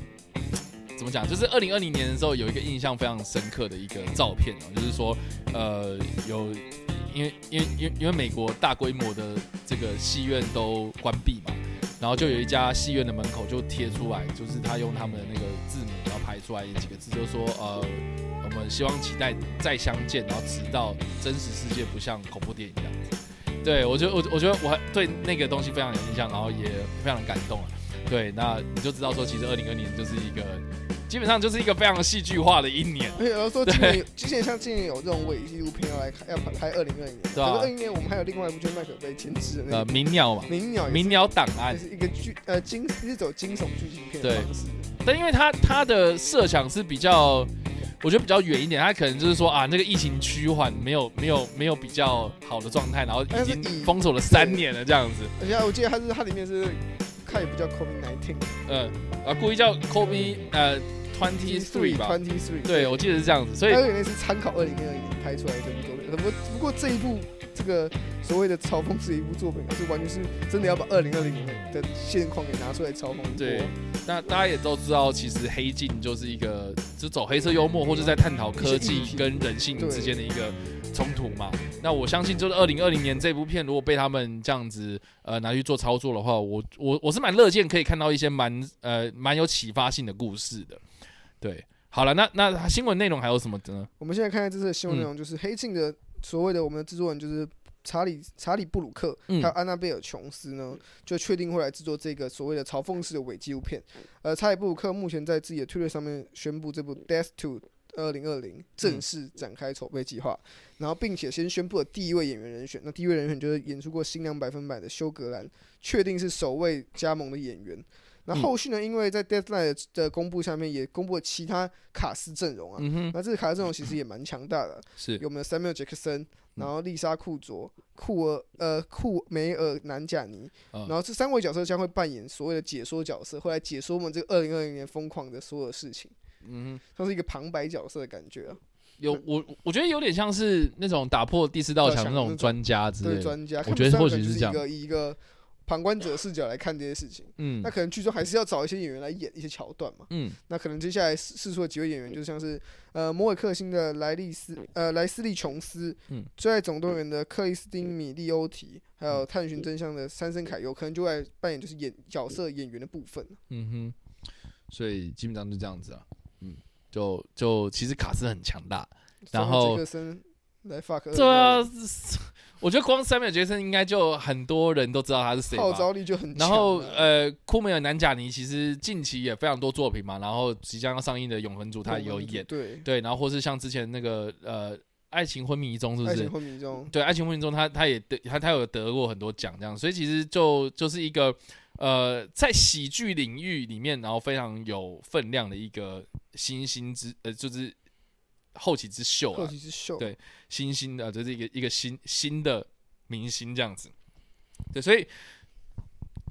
怎么讲，就是二零二零年的时候有一个印象非常深刻的一个照片哦，就是说呃有因为因为因为因为美国大规模的这个戏院都关闭嘛，然后就有一家戏院的门口就贴出来，就是他用他们的那个字母，出来几个字，就是说呃我们希望期待再相见，然后直到真实世界不像恐怖电影一样。对我觉得我我觉得我还对那个东西非常有印象，然后也非常感动啊。对，那你就知道说，其实二零二年就是一个基本上就是一个非常戏剧化的一年。而且有人说今年之前像今年有这种伪纪录片要来看，要拍二零二零年，对啊。可是二零年我们还有另外一部就是麦可贝监制的那呃，个。鸣鸟嘛，《鸣鸟》，鸣鸟档案。就，是一个剧呃惊是走惊悚剧情片的对。方式。但因为它它的设想是比较，我觉得比较远一点，它可能就是说啊，那个疫情趋缓，没有没有没有比较好的状态，然后已经封锁了三年了这样子，而且我记得它是它里面是它也不叫 COVID nineteen 嗯，啊，故意叫 Kobe 呃 Twenty Three 吧，twenty three，对，我记得是这样子，所以它有点是参考二零二零年拍出来的这部作品。不过不过这一部这个所谓的嘲讽是一部作品，是完全是真的要把二零二零年的现况给拿出来嘲讽。对那大家也都知道，其实黑镜就是一个就走黑色幽默，或者在探讨科技跟人性之间的一个冲突嘛。那我相信，就是二零二零年这部片，如果被他们这样子呃拿去做操作的话，我我我是蛮乐见可以看到一些蛮呃蛮有启发性的故事的。对，好了，那那新闻内容还有什么呢？我们现在看看这次的新闻内容，嗯就是黑镜的所谓的我们的制作人就是查理查理布鲁克，嗯还有安娜贝尔琼斯呢，就确定会来制作这个所谓的嘲讽式的伪纪录片。呃，查理布鲁克目前在自己的推特上面宣布，这部《Death to》二零二零正式展开筹备计划，然后并且先宣布了第一位演员人选。那第一位人选就是演出过《新娘百分百》的休格兰，确定是首位加盟的演员。那嗯后续呢？因为在 Deadline 的的公布下面，也公布了其他卡斯阵容啊。嗯，那这个卡斯阵容其实也蛮强大的，是有我们的 Samuel Jackson，然后丽莎库卓、库尔呃库梅尔南贾尼，嗯然后这三位角色将会扮演所谓的解说角色，会来解说我们这个二零二零年疯狂的所有事情，嗯哼。像是一个旁白角色的感觉啊。有我，我觉得有点像是那种打破第四道墙那种专家之类的。对专家，我觉得或许是是这样一个一个旁观者视角来看这些事情。嗯那可能剧中还是要找一些演员来演一些桥段嘛。嗯那可能接下来试试出的几位演员，就像是呃摩尔克星的莱利斯呃莱斯利琼斯，嗯最爱总动员的克里斯汀米利欧提，还有探寻真相的三森凯佑，可能就会扮演就是演角色演员的部分。嗯哼，所以基本上就这样子啊。嗯，就就其实卡斯很强大，然后杰克森来 fuck 对啊，我觉得光三秒杰森应该就很多人都知道他是谁吧。号召力就很强啊。然后呃，库梅尔南贾尼其实近期也非常多作品嘛，然后即将要上映的《永恒族》他也有演，对对，然后或是像之前那个呃《爱情昏迷中》是不是爱情？昏迷中，对，《爱情昏迷中》他他也得他他有得过很多奖这样，所以其实就就是一个呃在喜剧领域里面，然后非常有分量的一个新星之呃就是后起之秀后起，之秀，对新兴的，就是一个一个新新的明星这样子。对，所以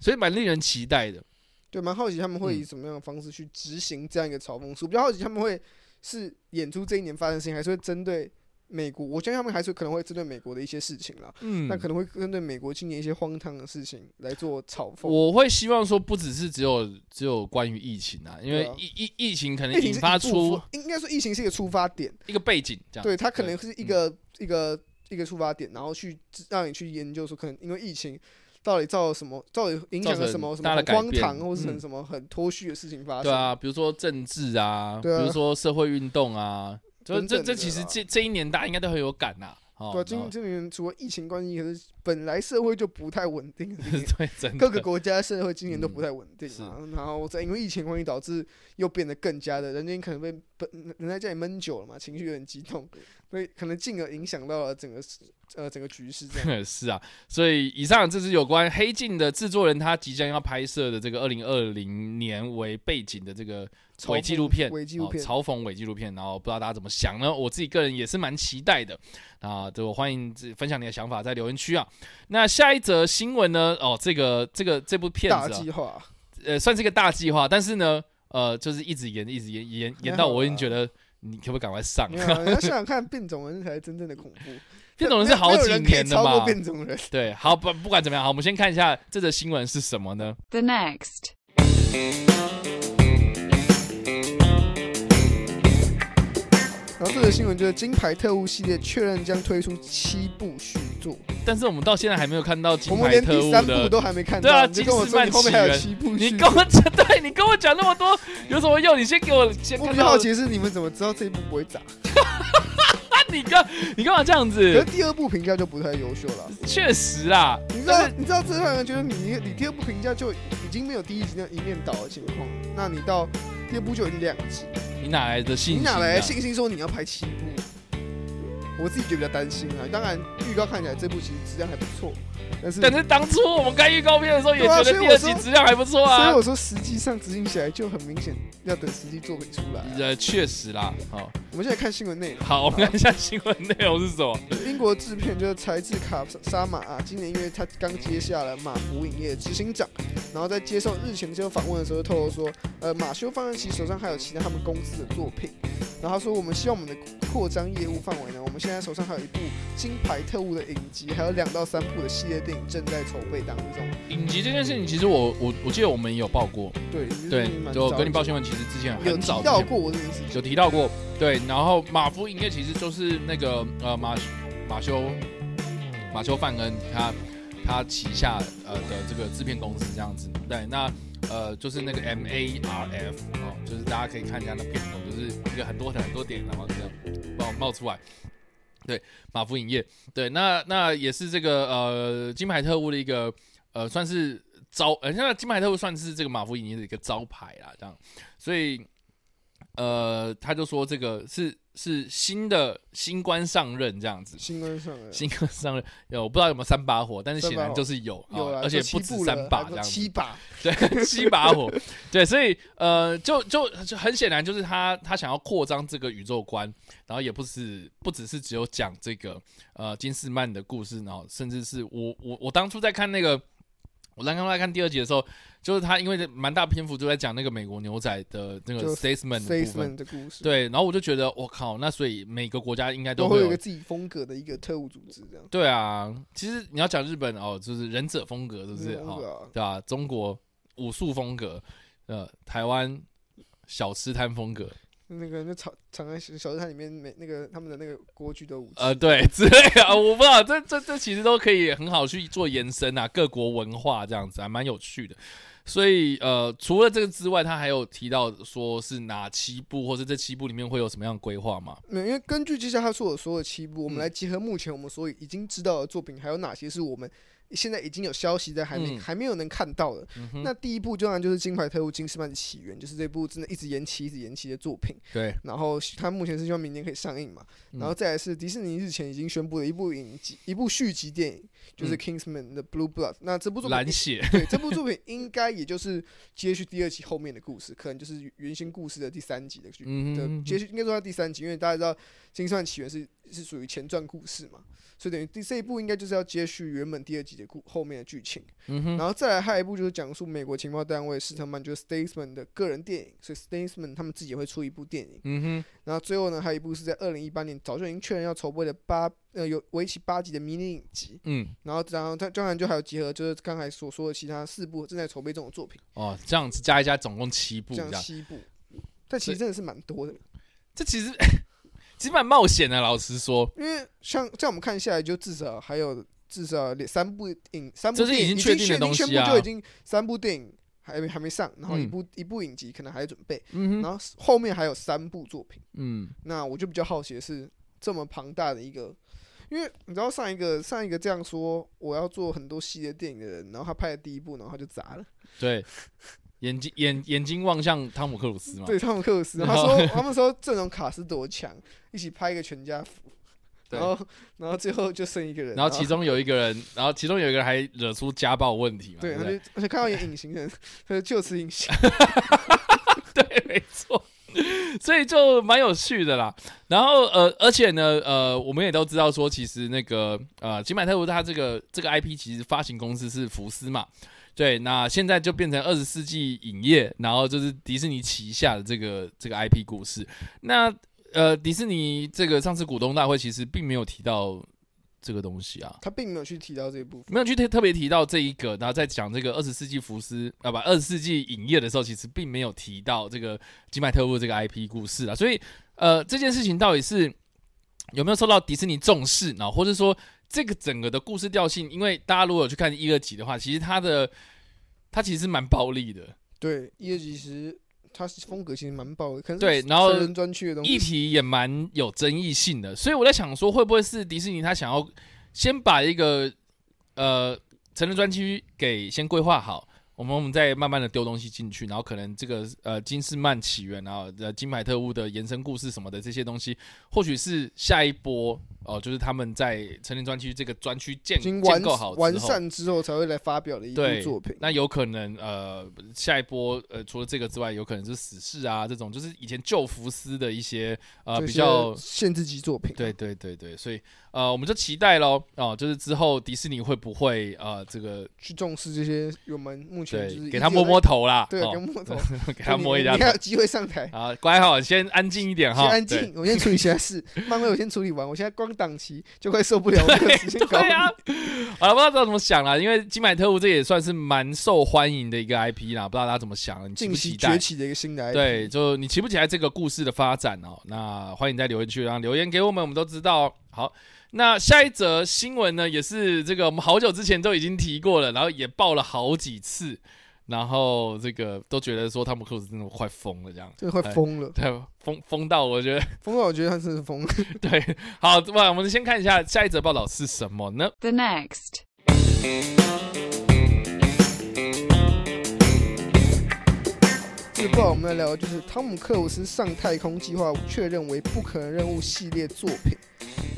所以蛮令人期待的。对，蛮好奇他们会以嗯什么样的方式去执行这样一个嘲讽术，比较好奇他们会是演出这一年发生的事情，还是会针对美国？我相信他们还是可能会针对美国的一些事情啦，嗯。那可能会针对美国今年一些荒唐的事情来做嘲讽。我会希望说，不只是只有只有关于疫情啊，因为疫疫疫情可能引发出，应该说疫情是一个出发点，一个背景，这样。对，它可能是一嗯。个一个一个出发点，然后去让你去研究说，可能因为疫情到底造了什么，到底影响了什么什么荒唐，或是嗯很什么很脱序的事情发生。对啊，比如说政治啊，对啊。比如说社会运动啊，就这这等等的啦其实这这一年大家应该都很有感呐、哦，对啊，今然后今年除了疫情关系，可是本来社会就不太稳定 各个国家社会今年都不嗯太稳定啊，然后再因为疫情关系导致又变得更加的，人家可能被本人在家里闷久了嘛，情绪有点激动，所以可能进而影响到了整个呃整个局势这样。是啊，所以以上这是有关《黑镜》的制作人他即将要拍摄的这个二零二零年为背景的这个伪纪录片，伪纪录片哦嘲讽伪纪录片，然后不知道大家怎么想呢？我自己个人也是蛮期待的啊，就欢迎分享你的想法在留言区啊。那下一则新闻呢？哦，这个这个这部片子、啊，计划，呃，算是一个大计划，但是呢，呃，就是一直延，一直延，延延到我已经觉得你可不可以赶快上？你要想想看，变种人才是真正的恐怖。变种人是好几年的嘛？变种人。对，好不不管怎么样，好，我们先看一下这则新闻是什么呢？The next. 然后这个新闻就是《金牌特务》系列确认将推出七部续作，但是我们到现在还没有看到金我们牌特务连第三部。都还没看到对啊到，你就跟我金丝曼说你后面还有七部续你跟我讲，对你跟我讲那么多有什么用？你先给我先看到我比较好。奇是你们怎么知道这一部不会砸？啊，你干你干嘛这样子可是？第二部评价就不太优秀了。确实啦，你知道，你知道这让人觉得你你你第二部评价就已经没有第一集那一面倒的情况，那你到第二部就已经两集，你哪来的信心、你哪来的信心说你要拍七部？我自己觉得比较担心啊。当然，预告看起来这部其实质量还不错，但是但是当初我们看预告片的时候，也觉得第二所以我说集质量还不错啊所以啊。我说实际上执行起来就很明显要等实际作品出来啊、呃，确实啦。好，我们现在看新闻内容。好，我们看一下新闻内容是什么。英国制片就是才智卡沙马啊，今年因为他刚接下了马福影业的执行长，然后在接受日前接受访问的时候透露说，呃，马修放任其手上还有其他他们公司的作品，然后他说我们希望我们的扩张业务范围呢，我们现在手上还有一部金牌特务的影集，还有两到三部的系列电影正在筹备当中。影集这件事情，其实我我我记得我们也有报过，对对，就跟你报新闻闻，其实之前有很早提到过我这件事情，有提到过，对，然后马夫影业其实就是那个呃马马修马修范恩他他旗下呃的这个制片公司这样子，对，那呃就是那个 M A R F 哦，就是大家可以看一下那片头，就是一个很多很多点，然后这样冒冒出来。对，马夫影业，对，那那也是这个呃金牌特务的一个呃算是招，呃现在金牌特务算是这个马夫影业的一个招牌啦，这样，所以呃他就说这个是是新的新官上任这样子，新官上任。新官上任。有我不知道有没有三把火，但是显然就是有，有了，哦而且不止三把这样子，七把，对，七把火，对，所以呃，就就就很显然就是他他想要扩张这个宇宙观，然后也不是不只是只有讲这个呃金士曼的故事，然后甚至是我我我当初在看那个。我刚刚在看第二集的时候，就是他因为蛮大篇幅都在讲那个美国牛仔的那个 statesman 的部 Statesman 分，的故事，，对，然后我就觉得我靠，那所以每个国家应该都会有一个自己风格的一个特务组织这样。对啊，其实你要讲日本哦，就是忍者风格，是不是？哦，对啊中国武术风格，呃，台湾小吃摊风格，那个那长长安小日滩里面每那个他们的那个锅具的武器。呃，对，之类啊，我不知道，这这这其实都可以很好去做延伸啊，各国文化这样子还蛮有趣的。所以呃，除了这个之外，他还有提到说是哪七部，或是这七部里面会有什么样的规划吗？没有，因为根据接下来他说的所有七部，我们嗯来结合目前我们所已经知道的作品，还有哪些是我们现在已经有消息在还没、嗯还没有能看到的。嗯，那第一部当然就是《金牌特务金斯曼的起源》，就是这部真的一直延期、一直延期的作品。对，然后它目前是希望明年可以上映嘛。嗯然后再来是迪士尼日前已经宣布了一部影集、一部续集电影，就是嗯《Kingsman》的《Blue Blood》。那这部作品蓝血，对这部作品应该也就是接续第二集后面的故事，可能就是原先故事的第三集的剧嗯的接续，应该说它第三集，因为大家知道《金算起源是》是属于前传故事嘛，所以等于第这一部应该就是要接续原本第二集的故后面的剧情。嗯哼，然后再来还有一部就是讲述美国情报单位斯特曼就是 Statesman 的个人电影，所以 Statesman 他们自己也会出一部电影。嗯哼，然后最后呢，还有一部是在二零一八年早就已经确认要筹备的八呃有为期八集的迷你影集。嗯，然后然后他当然就还有结合就是刚才所说的其他四部正在筹备这种作品，哦，这样子加一加，总共七部这样七部。但其实真的是蛮多的，这其实其实蛮冒险的，老实说，因为像这样我们看下来，就至少还有至少两三部影三部这是已电影经确定的宣东西啊。就已经三部电影还没还没上，然后一嗯。部、一部影集可能还在准备，嗯，然后后面还有三部作品。嗯，那我就比较好奇的是，这么庞大的一个，因为你知道上一个上一个这样说我要做很多系列电影的人，然后他拍的第一部，然后他就砸了。对，眼睛眼眼睛望向汤姆克鲁斯嘛，对，汤姆克鲁斯，他说他们说阵容卡是多强，一起拍一个全家福，对然后然后最后就剩一个人，然后其中有一个人，然后其中有一个人还惹出家暴问题嘛，对，对不对？他就而且看到有隐形人，他就就此隐形。对，没错，所以就蛮有趣的啦。然后呃，而且呢，呃，我们也都知道说，其实那个呃，金买特务它这个这个 IP 其实发行公司是福斯嘛。对，那现在就变成二十世纪影业，然后就是迪士尼旗下的这个这个 IP 故事。那呃，迪士尼这个上次股东大会其实并没有提到这个东西啊，他并没有去提到这一部分。没有去特特别提到这一个，然后在讲这个二十世纪福斯啊不二十世纪影业的时候，其实并没有提到这个金麦特务这个 IP 故事啊，所以呃这件事情到底是有没有受到迪士尼重视，呢或者说这个整个的故事调性，因为大家如果有去看一二集的话，其实它的它其实是蛮暴力的，对，一二集其实他风格其实蛮爆的，可能对然后成人专区的东议。题也蛮有争议性的，所以我在想说，会不会是迪士尼他想要先把一个呃成人专区给先规划好，我们我们再慢慢的丢东西进去，然后可能这个呃金士曼起源然后，呃金牌特务的延伸故事什么的这些东西，或许是下一波哦、就是他们在成林专区这个专区建建构好完善之后才会来发表的一部作品。那有可能呃，下一波呃，除了这个之外，有可能是死侍啊这种，就是以前旧福斯的一些呃比较限制级作品。对对对对，所以呃，我们就期待喽哦，就是之后迪士尼会不会呃这个去重视这些我们目前就是给他摸摸，头啦，对，哦给摸头，给他摸一下头你你还有机会上台。啊，乖好，先安静一点哈，先安静，我先处理其他事。漫威我先处理完，我现在光档期就快受不了，这个时间搞对啊，好了，不知道大家怎么想啦，因为金买特务这也算是蛮受欢迎的一个 IP 啦，不知道大家怎么想，你期不期待崛？起的一个新的 IP。对，就你期不期待这个故事的发展哦？那欢迎在留言区让留言给我们，我们都知道哦。好，那下一则新闻呢，也是这个我们好久之前都已经提过了，然后也报了好几次，然后这个都觉得说汤姆克鲁斯真的快疯了，这样，这个快疯了，对，疯疯到我觉得 疯到我觉得他真的是疯了。对。好，那我们先看一下下一则报道是什么呢？The next. 这个报道我们来聊的就是汤姆克鲁斯上太空计划确认为不可能任务系列作品。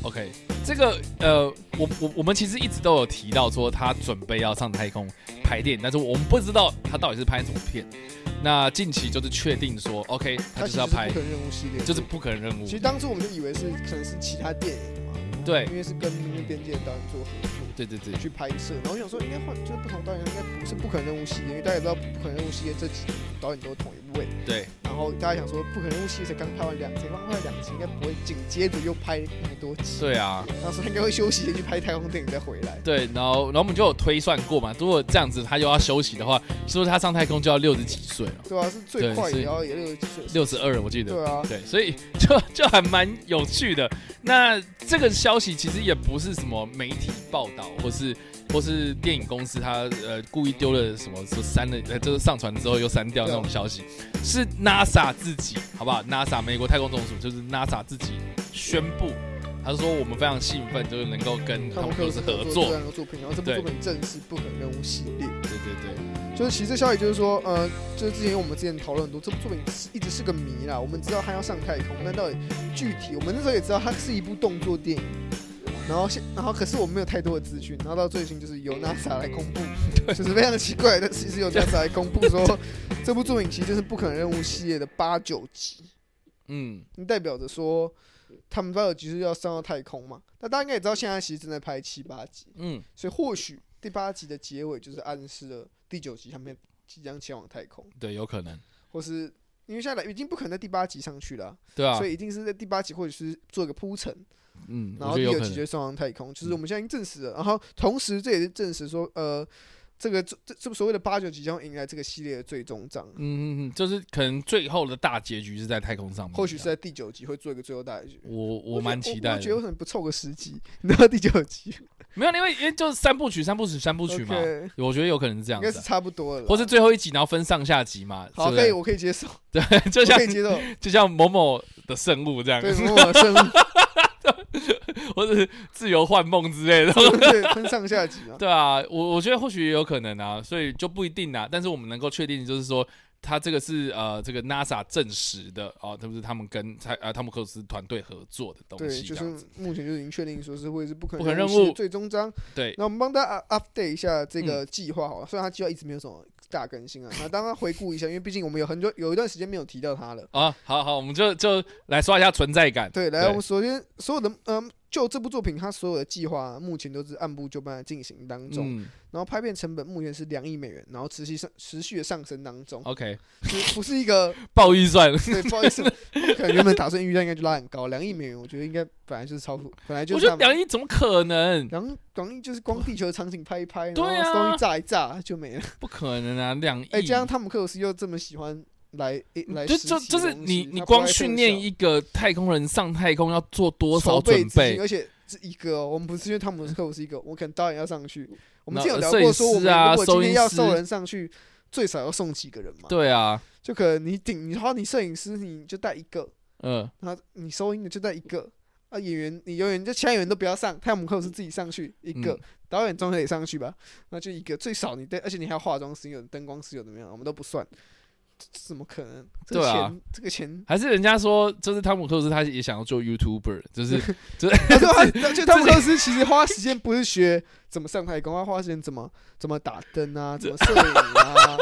OK，这个呃，我我我们其实一直都有提到说他准备要上太空拍电影，但是我们不知道他到底是拍什么片。那近期就是确定说，OK，他它就是要拍不可，能任务系列，就是不可能任务其。实当初我们就以为是可能是其他电影嘛，对因为是跟《明日边界》的导演做合作。对对对，去拍摄。然后我想说，应该换就是不同导演，应该不是不可能任务系列，因为大家也知道不可能任务系列这几导演都是同一位。对，然后大家想说，不可能任务系列才刚拍完两集，刚拍完两集，应该不会紧接着又拍那么多集。对啊，然后说他应该会休息去拍太空电影再回来。对，然后然后我们就有推算过嘛，如果这样子他又要休息的话，是不是他上太空就要六十几岁了？对啊，是最快也要也六十几岁。六十二，我记得。对啊，对，所以 就就还蛮有趣的。那这个消息其实也不是什么媒体报道，或是或是电影公司他呃故意丢了什么说删了，呃就是上传之后又删掉那种消息，是 NASA 自己，好不好？NASA 美国太空总署就是 NASA 自己宣布，他说我们非常兴奋，就是能够跟汤姆克鲁斯合作这。样的作品，然后这部作品正式不可能任务系列。对对对，就是其实这消息就是说，呃，就是之前我们之前讨论很多，这部作品是一直是个谜啦。我们知道他要上太空，但到底具体，我们那时候也知道它是一部动作电影。然后现，然后可是我们没有太多的资讯，然后到最新就是由 NASA 来公布，就是非常奇怪的，其实由 NASA 来公布说，这部作品其实就是不可能任务系列的八九集，嗯，代表着说他们八九集是要上到太空嘛。那大家应该也知道，现在其实正在拍七八集，嗯，所以或许第八集的结尾就是暗示了第九集他们即将前往太空，对，有可能，或是因为现在已经不可能在第八集上去了啊、对啊。所，以一定是在第八集或者是做一个铺陈，嗯，然后第二集就送上太空，就是我们现在已经证实了。然后同时这也是证实说，呃，这个这这这所谓的八九集将迎来这个系列的最终章，嗯嗯嗯，就是可能最后的大结局是在太空上面，或许是在第九集会做一个最后大结局。我我蛮期待我觉得的，为什么不凑个十集？你到第九集 没有，因为因为就是三部曲，三部曲，三部曲嘛我觉得有可能是这样应该是差不多了，或是最后一集然后分上下集嘛，好可以？我可以接受，对，就像可以接受。就像某某的圣物这样，对，某某圣物 或者是自由幻梦之类的。对分上下集啊。对啊，我我觉得或许也有可能啊，所以就不一定啊。但是我们能够确定就是说，他这个是呃这个 NASA 证实的哦，这不是他们跟泰呃汤姆克鲁斯团队合作的东对，西，就是。目前就已经确定说是会是不可能任务最终章。对，那我们帮大家 up- update 一下这嗯个计划好了，虽然他计划一直没有什么大更新啊，那当然回顾一下，因为毕竟我们有很久有一段时间没有提到他了。啊，好好，我们就就来刷一下存在感。对，来，我们首先所有的嗯，就这部作品它所有的计划目前都是按部就班的进行当中，嗯然后拍片成本目前是两亿美元，然后持续上持续的上升当中，，OK，不不是一个 暴预算，对，不好意思，可能原本打算预算应该就拉很高，两亿美元，我觉得应该本来就是超乎，本来就我觉得是两亿怎么可能？两两亿就是光地球的场景拍一拍，然对啊后东西炸一炸就没了。不可能啊，两亿。哎，这样汤姆克鲁斯又这么喜欢来诶来就就就是你你光训练一个太空人上太空要做多少准备？而且是一个、哦，我们不是因为汤姆克鲁斯一个，我可能导演要上去，我们那之前有聊过说，我们如果今天要送人上去，最少要送几个人嘛？对啊，就可能你顶，你好，你摄影师你就带一个，嗯，然后你收音的就带一个。啊，演员你永远就其他演员都不要上，汤姆克鲁斯自己上去一个，嗯导演总得上去吧？那就一个，最少你带，而且你还要化妆师有灯光师有怎么样，我们都不算，怎么可能？这个对啊钱，这个钱，还是人家说，就是汤姆克鲁斯他也想要做 YouTuber，就是 就是就 汤姆克鲁斯其实花时间不是学怎么上太空，他花时间怎么怎么打灯啊，怎么摄影啊，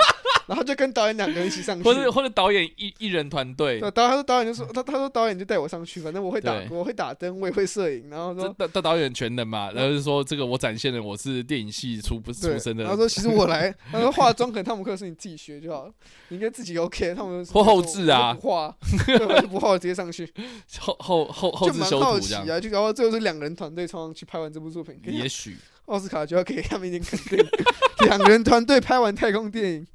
然后就跟导演两个人一起上去，或者或者导演一一人团队，对，导他说导演就说他他说导演就带我上去，反正 我会打我会打灯，我也会摄影，然后说大大导演全能嘛，然后就说这个我展现了我是电影系出不对出身，的。然后说其实我来，他说化妆可能汤姆克鲁斯你自己学就好了，你应该自己 OK，汤姆克鲁斯或后置啊。不画，不画，我直接上去，后后后后就蛮置修图这样，好奇啊，就然后最后是两个人团队冲上去拍完这部作品，也许奥斯卡就要给他们一点肯定，两个人团队拍完太空电影，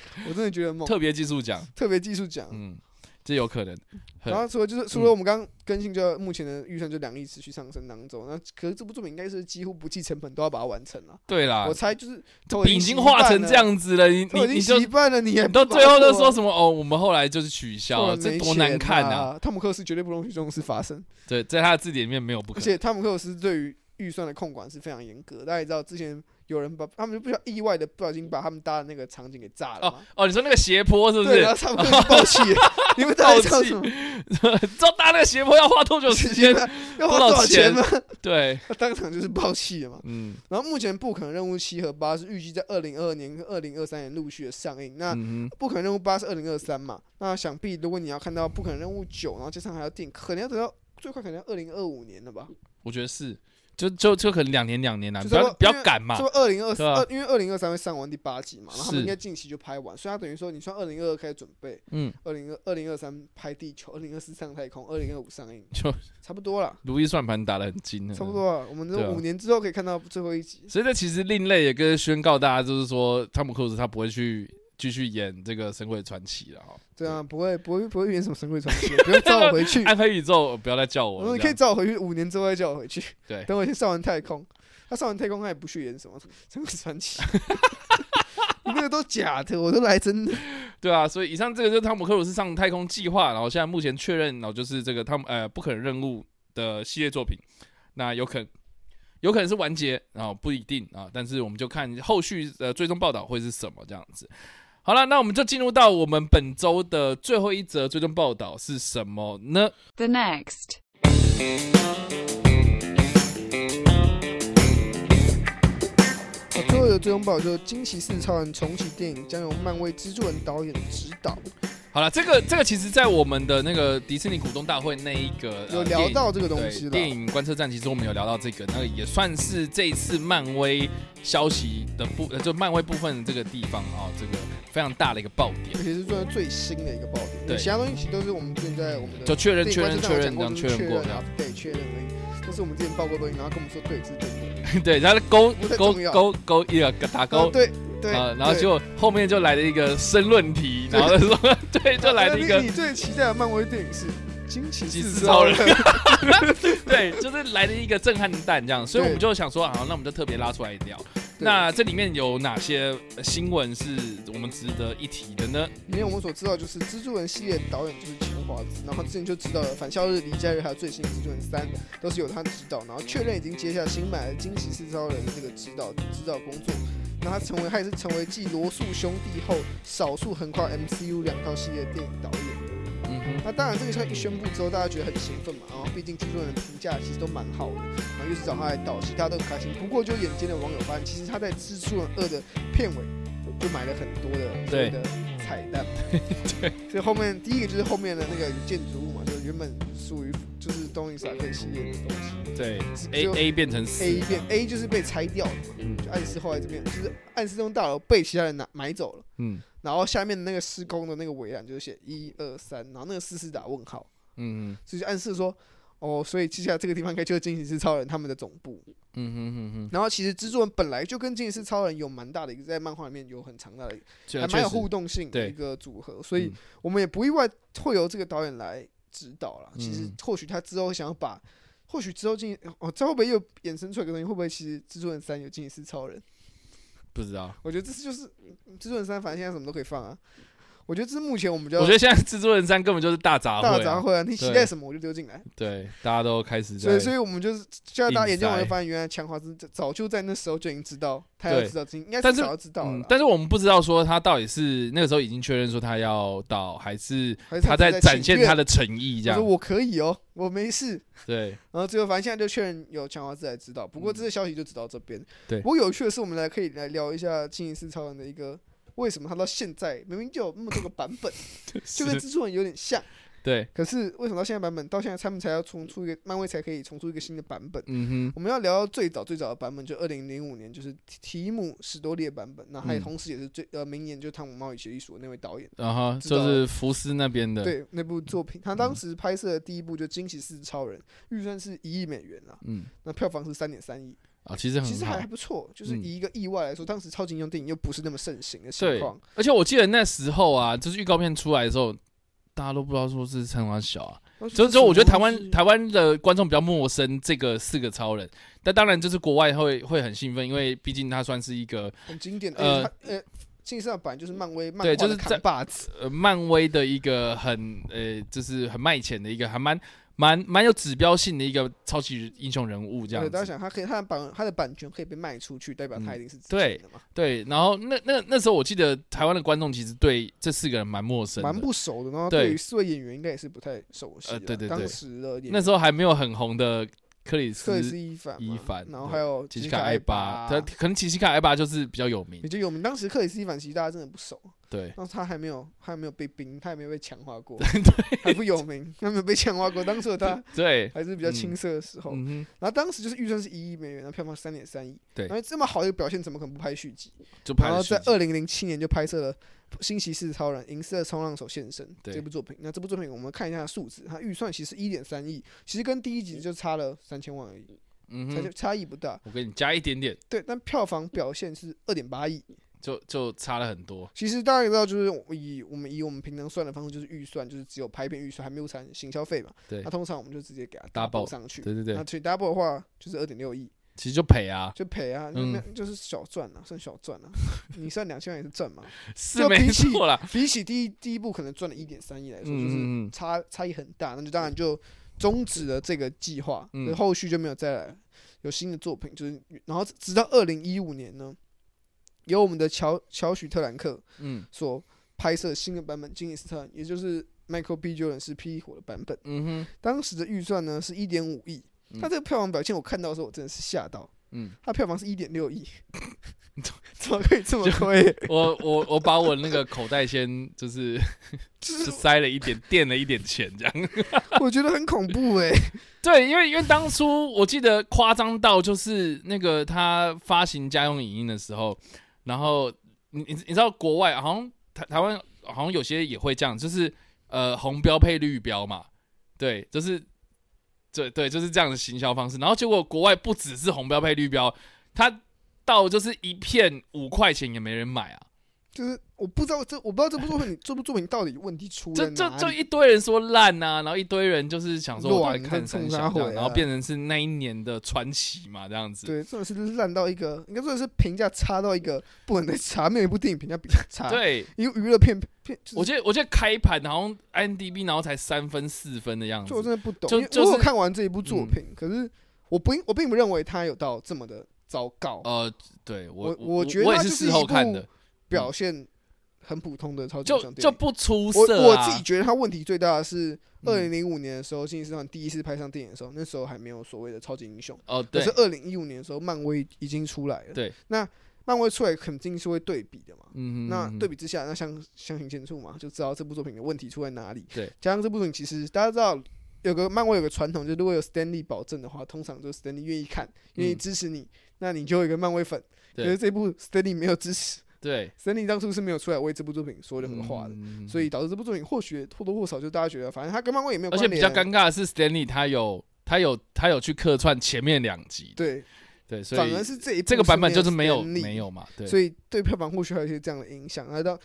我真的觉得猛，特别技术奖，特别技术奖。嗯，这有可能。然后除了就是除了我们刚刚更新，就目前的预算就两亿持续上升当中。那可是这部作品应该是几乎不计成本都要把它完成了。对啦我，猜就是都已经画成这，样子了，你都已经你你就一半了，你到最后都说什么哦？我们后来就是取消了，这多难看啊！啊！汤姆克斯绝对不容许这种事发生，对，在他的字典里面没有不可能。而且汤姆克斯对于预算的控管是非常严格。大家也知道，之前有人把他们就不小意外的不小心把他们搭的那个场景给炸了哦。哦，你说那个斜坡是不对，是？然后汤姆克鲁斯爆气，你们到底知道什么？知道搭那个斜坡要花多久时间？要花多少钱吗？对，他当场就是爆气了嘛。嗯然后目前《不可能任务七》和八是预计在二零二二年跟二零二三年陆续的上映。那《不可能任务八》是二零二三嘛？那想必如果你要看到《不可能任务九》，然后加上还要定，可能要等到最快可能要二零二五年了吧？我觉得是，就就就可能两年两年啊，就不要不要说因为赶嘛就，二零二对啊二，因为二零二三会上完第八集嘛，然后他们应该近期就拍完，所以他等于说，你算二零二二开始准备，嗯，二零二二零二三拍地球，二零二四上太空，二零二五上映，就差不多了，如意算盘打得很精了，差不。多了。我们这五年之后可以看到最后一集。所以这其实另类也跟宣告大家，就是说汤姆克鲁斯他不会去继续演这个《神鬼传奇》了哈。对啊，不会不会不会演什么神鬼传奇，不用叫我回去。暗黑宇宙不要再叫我了，我说你可以这样找我回去，五年之后再叫我回去。对等我先上完太空。他上完太空，他也不去演什么神鬼传奇，你那个都假的，我都来真的。对啊，所以以上这个就是汤姆克鲁斯上太空计划，然后现在目前确认，然后就是这个汤姆呃不可能任务的系列作品，那有可能有可能是完结然后、不一定啊，但是我们就看后续呃最终报道会是什么这样子。好了，那我们就进入到我们本周的最后一则追踪报道是什么呢？The next. 我最后的追踪报就是《惊奇四超人》重启电影将由漫威蜘蛛人导演指导，好了，这个这个其实在我们的那个迪士尼股东大会那一个、呃有聊到这个东西了。电影观测站，其实我们有聊到这个，那个也算是这一次漫威消息的部，呃，就漫威部分这个地方啊、这个非常大的一个爆点。而，且是算最新的一个爆点，对。其他东西其实都是我们之前在我们的就确认确认确认这样确认过这样然后，对确认而已，都是我们之前报过的东西，然后跟我们说对是真的，对，然后勾勾勾勾一个打勾。哦对对啊，然后对。结果后面就来了一个申论题，然后就说，对，就来了一个 你最期待的漫威电影是《惊奇四四超人人》对，就是来了一个震撼弹这样，所以我们就想说，好，那我们就特别拉出来聊。对那这里面有哪些呃新闻是我们值得一提的呢？里面我们所知道就是蜘蛛人系列导演就是钱华子，然后之前就知道了《返校日》《离家日》还有最新的《蜘蛛人三》都是由他指导，然后确认已经接下新买的《惊奇四超人》的这个指导指导工作。那他成为他也是成为继罗素兄弟后少数横跨 MCU 两套系列电影导演那当然，这个消息一宣布之后，大家觉得很兴奋嘛，然后毕竟蜘蛛人的评价其实都蛮好的，然后又是找他来导戏，大家都很开心。不过，就眼尖的网友发现，其实他在《蜘蛛人二》的片尾就买了很多的所谓的彩蛋，对，所以后面第一个就是后面的那个建筑物嘛，就原本属于就是东尼斯塔克系列的东西。对只，A 有 A 变成四，A 变 A 就是被拆掉了嘛，嗯。就暗示后来这边就是暗示这栋大楼被其他人拿买走了。嗯然后下面的那个施工的那个围栏就是写一二三，然后那个四是打问号，嗯所以就暗示说，哦，所以接下来这个地方应该就是惊奇四超人他们的总部。嗯哼哼哼，然后其实蜘蛛人本来就跟惊奇四超人有蛮大的一个在漫画里面有很强大的还蛮有互动性的一个组合，所以嗯我们也不意外会由这个导演来指导了。其实嗯或许他之后想要把，或许之后进哦，这会不会又衍生出来一个东西？会不会其实蜘蛛人三有惊奇四超人？不知道。我觉得这是就是至尊三，反正现在什么都可以放啊。我觉得这是目前我们比较我觉得现在制作人三根本就是大杂烩啊，大杂烩啊，你期待什么我就丢进来。对，大家都开始所以，在所以我们就是现在大家眼睛完硬塞就发现，原来强华是早就在那时候就已经知道他要知道这，应该是是早就知道了嗯。，但是我们不知道说他到底是那个时候已经确认说他要到，还是他在展现他的诚意这样。我说我可以哦，我没事。对，然后最后反正现在就确认有强华自来知道，不过这个消息就只到这边。嗯对不过有趣的是，我们来可以来聊一下《金银四超人》的一个为什么他到现在明明就有那么多个版本，就跟蜘蛛人有点像，对，可是为什么到现在版本到现在他们才要重出一个漫威才可以重出一个新的版本？嗯哼，我们要聊到最早最早的版本，就二零零五年，就是提姆史多利的版本。那还有嗯。同时也是最呃明年就是汤姆猫与协议所那位导演，然后就是福斯那边的，，对那部作品，他当时拍摄的第一部就《惊奇四超人》，预算是一亿美元啊，嗯，那票房是三点三亿，啊，其实其实还还，不错。就是嗯。以一个意外来说，当时超级英雄电影又不是那么盛行的情对况，，而且我记得那时候啊，就是预告片出来的时候，大家都不知道说是陈华小啊，所以说我觉得台湾台湾的观众比较陌生这个四个超人，但当然就是国外会会很兴奋，因为毕竟它算是一个很经典，的呃呃，金色版就是漫威漫对就是在把漫威的一个很呃就是很卖钱的一个还蛮蛮蛮有指标性的一个超级英雄人物这样子，大家。想他可以他的版他的版权可以被卖出去，代表他嗯一定是值对的嘛。对，然后那那那时候我记得台湾的观众其实对这四个人蛮陌生蛮，不熟的，然后对对于四位演员应该也是不太熟悉的。呃对对对当时的那时候还没有很红的克里斯克里斯伊凡，伊凡然后还有卡奇奇卡艾巴，他可能奇西卡艾巴就是比较有名也。就有名。当时克里斯伊凡其实大家真的不熟，对，然后他还没有还没有被冰，他还没有被强化过，还不有名，他没有被强化过。当时的他 对，还是比较青涩的时候，嗯，然后当时就是预算是一亿美元，然后票房三点三亿，对。然后这么好的一个表现，怎么可能不拍续集？就拍然后在二零零七年就拍摄了《新骑士超人：银色冲浪手现身》这部作品。那这部作品我们看一下数字，它预算其实一点三亿，其实跟第一集就差了三千万而已，嗯差差异不大。我给你加一点点，对，但票房表现是二点八亿。就就差了很多。其实大家也知道，就是以我们以我们平常算的方式，就是预算就是只有拍片预算，还没有产行销费嘛。对那通常我们就直接给它 Double 上去。对对对那，其实 double 的话就是二点六亿，其实就赔啊，就赔啊，嗯那就是小赚啊，算小赚啊。你算两千万也是赚嘛。是没就比起错啦。比起第一第一步可能赚了一点三亿来说，就是差差异很大，那就当然就终止了这个计划，嗯后续就没有再来有新的作品，就是然后直到二零一五年呢，由我们的乔乔许特兰克嗯所拍摄新的版本《金尼斯特》，也就是 Michael B. Jordan 是霹雳火的版本，嗯哼，当时的预算呢是一点五亿，嗯它这个票房表现我看到的时候我真的是吓到，嗯，他票房是一点六亿，怎么可以这么亏？我我我把我那个口袋先就是就 就是塞了一点，垫了一点钱这样。我觉得很恐怖哎、对，因为因为当初我记得夸张到就是那个他发行家用影音的时候，然后你你你知道国外好像台台湾好像有些也会这样，就是呃红标配绿标嘛，对，就是对对就是这样的行销方式。然后结果国外不只是红标配绿标，它到就是一片五块钱也没人买啊。就是我不知道这我不知道这部作品这部作品到底问题出就在哪里。就就一堆人说烂呐、然后一堆人就是想说看三冲小这样，啥回啊然后变成是那一年的传奇嘛，这样子。对，真的是烂到一个，应该说的是评价差到一个不能再差，没有一部电影评价比较差。，对，因为娱乐片片，就是我觉得我觉得开盘然后 n d b 然后才三分四分的样子就我。真的不懂，就就是我看完这一部作嗯品，可是我不我并不认为它有到这么的糟糕，呃，对我我我觉得我也是事后看的，表现很普通的超级就英雄电影。就不出我色啊。我自己觉得他问题最大的是二嗯零零五年的时候，《金狮团》第一次拍上电影的时候，那时候还没有所谓的超级英雄。哦，对可是二零一五年的时候，漫威已经出来了。对，那漫威出来肯定是会对比的嘛。嗯，那嗯对比之下，那相相形见绌嘛，就知道这部作品的问题出在哪里。对，加上这部作品其实大家知道有个漫威有个传统，就是如果有 Stanley 保证的话，通常就是 Stanley 愿意看，愿意嗯支持你，那你就有一个漫威粉。可对是这部 Stanley 没有支持对，Stanley 当初是没有出来为这部作品说任何话的。嗯。所以导致这部作品或许或多或少就大家觉得，反正他跟漫威也没有关而且比。较尴尬的是，Stanley 他有他有他有去客串前面两集，对，对，所以反而是这一这个版本就是没有没有嘛，对，所以对票房或许还有一些这样的影响，而到，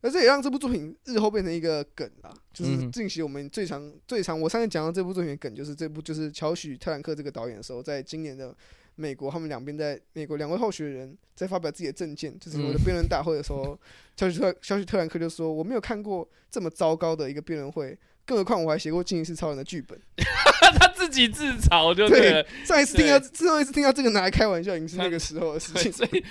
而这也让这部作品日后变成一个梗啊，就是近期我们最常最常我上次讲到这部作品的梗，就是这部就是乔许特兰克这个导演的时候，在今年的美国，他们两边在美国两位候选人在发表自己的政见，就是我的嗯辩论大会的时候，乔许特肖许特兰克就说我没有看过这么糟糕的一个辩论会。更何况我还写过《金银是超人》的剧本。他自己自嘲就对了，上一次听到上一次听到这个拿来开玩笑，已经是那个时候的事情。所以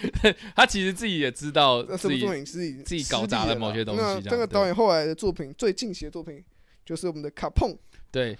他其实自己也知道那己作品是以自己搞砸了某些东西这个导演后来的作品最近期的作品就是我们的卡碰，对。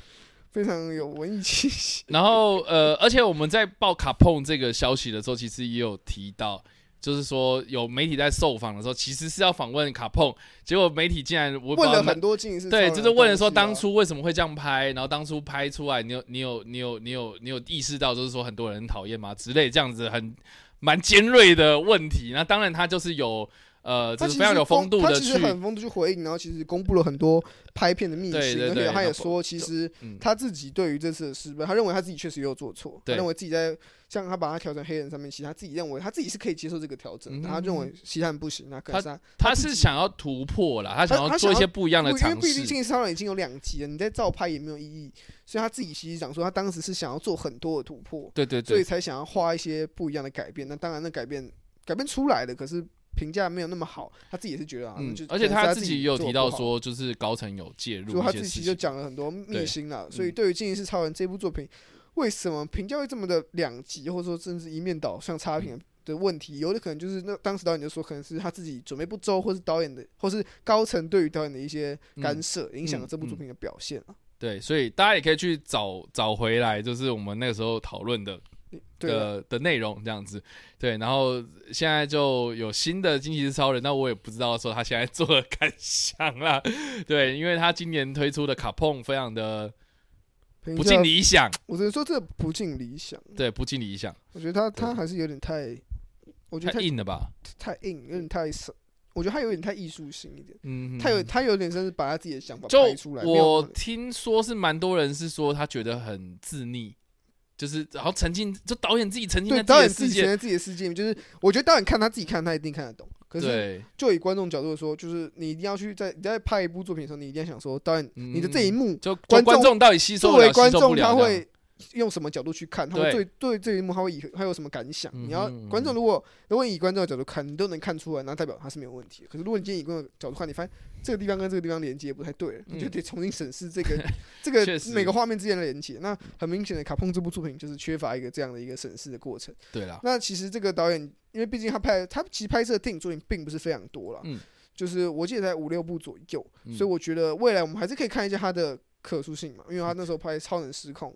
非常有文艺气息。然后呃，而且我们在报卡碰这个消息的时候，其实也有提到，就是说有媒体在受访的时候，其实是要访问卡碰，结果媒体竟然问了很多对，就是问了说当初初为什么会这样拍，然后当初拍出来，你有你有你有你有你有意识到，就是说很多人很讨厌吗之类这样子很蛮尖锐的问题。那当然他就是有呃，就是非常有风度的他其实，很风度去回应，然后其实公布了很多拍片的秘辛，而且他也说，其实嗯，他自己对于这次的失败，他认为他自己确实也有做错，他认为自己在像他把他调成黑人上面，其实他自己认为他自己是可以接受这个调整，嗯他认为其他人不行，那可是他他是想要突破了，他想他要做一些不一样的不因为尝试毕竟《金。超人》已经有两集了，你在照拍也没有意义，所以他自己其实讲说，他当时是想要做很多的突破，对对对，所以才想要画一些不一样的改变。那当然，那改变改变出来的，可是评价没有那么好，他自己也是觉得而且他自己也有提到说，就是高层有介入就他一些事情。自己就讲了很多秘辛了。所以嗯对于《金银是超人》这部作品，为什么评价会这么的两极，或者说甚至一面倒，像差评的问题，有的可能就是那当时导演就说，可能是他自己准备不周，或是导演的，或是高层对于导演的一些干涉，影响了这部作品的表现啊。对，所以大家也可以去找找回来，就是我们那个时候讨论的的的内容这样子，对，然后现在就有新的惊奇是超人，那我也不知道说他现在做的感想啦，对，因为他今年推出的卡碰非常的不尽理想，我只能说这不尽理想。对，不尽理想，我觉得他他还是有点太，我觉得太太硬了吧？太硬，有点太少。我觉得他有点太艺术性一点，嗯，他有他有点像是把他自己的想法就拍出来。我听说是蛮多人是说他觉得很自溺，就是然后沉浸，就导演自己沉浸对在导演自己的世界，自己的世界就是我觉得导演看他自己看，他一定看得懂。可是对，就以观众角度说，就是你一定要去在你在拍一部作品的时候，你一定要想说，导演嗯你的这一幕就就观众到底吸收作为观众他会用什么角度去看，他们对对这一幕他会以他有什么感想？你要观众如果如果以观众的角度看，你都能看出来，那代表他是没有问题的。可是如果你今天以观众的角度看，你发现这个地方跟这个地方连接不太对了，你就嗯得重新审视这个 这个每个画面之间的连接。那很明显的，卡碰这部作品就是缺乏一个这样的一个审视的过程。对啦，那其实这个导演，因为毕竟他拍他其实拍摄的电影作品并不是非常多了，嗯就是我记得在五六部左右，嗯所以我觉得未来我们还是可以看一下他的可塑性嘛，因为他那时候拍《超能失控》，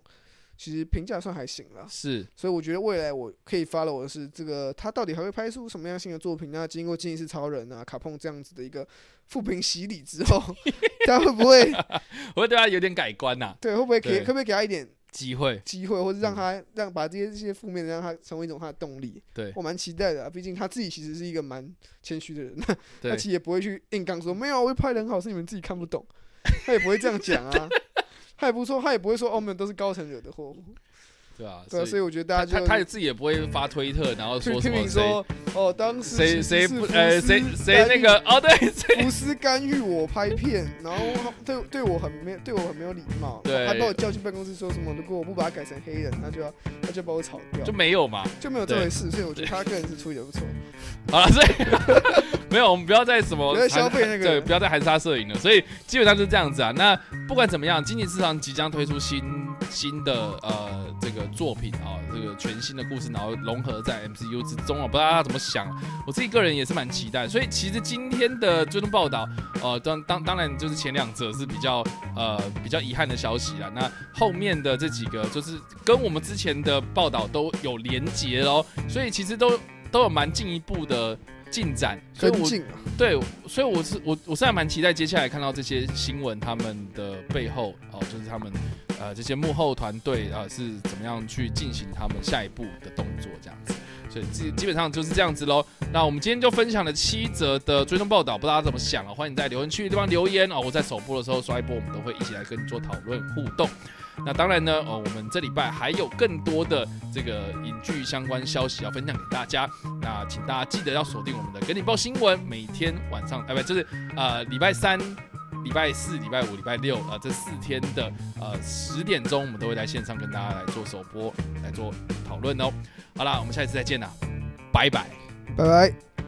其实评价算还行了，是。所以我觉得未来我可以 follow 的是这个他到底还会拍出什么样新的作品？那经过《惊异是超人》啊、卡碰这样子的一个复评洗礼之后，他会不会 我会对他有点改观呐，对会不会给对。可不可以给他一点机会，机会，或者让他让把这些这些负面的让他成为一种他的动力？对。我蛮期待的、啊，毕竟他自己其实是一个蛮谦虚的人，对。他其实也不会去硬刚说没有，我拍的很好，是你们自己看不懂，他也不会这样讲啊，他也不错，他也不会说哦，没有都是高层惹的祸，对啊，对啊，所以我觉得大他他家就他自己也不会发推特，然后说 什么谁评说哦，当时谁谁不呃谁谁那个哦对 谁福斯干预我拍片，然后对对我很没有对我很没有礼貌，对。还把我叫去办公室说什么，如果我不把他改成黑人，他就要他就把我炒掉，就没有嘛。就没有这回事，所以我觉得他个人是处理的不错。好了，所以 没有，我们不要再什么消费那个 对，不要再含沙射影了。所以基本上就是这样子啊。那不管怎么样，经济市场即将推出新新的呃这个作品啊，这个全新的故事，然后融合在 MCU 之中啊，不知道大家怎么想。我自己个人也是蛮期待。所以其实今天的追踪报道，呃，当当当然就是前两者是比较呃比较遗憾的消息啦。那后面的这几个就是跟我们之前的报道都有连结哦，所以其实都都有蛮进一步的进展，所以我对，所以我是我我是还蛮期待接下来看到这些新闻他们的背后哦，就是他们呃这些幕后团队啊、是怎么样去进行他们下一步的动作这样子。所以基基本上就是这样子喽。那我们今天就分享了七则的追踪报道，不知道大家怎么想啊？欢迎在留言区的地方留言哦。我在首播的时候刷一波，我们都会一起来跟你做讨论互动。那当然呢，哦，我们这礼拜还有更多的这个影剧相关消息要分享给大家。那请大家记得要锁定我们的《跟你报新闻》，每天晚上，哎，不，就是呃礼拜三、礼拜四、礼拜五、礼拜六，呃这四天的呃十点钟，我们都会在线上跟大家来做首播，来做讨论哦。好啦，我们下一次再见啦，拜拜。拜拜。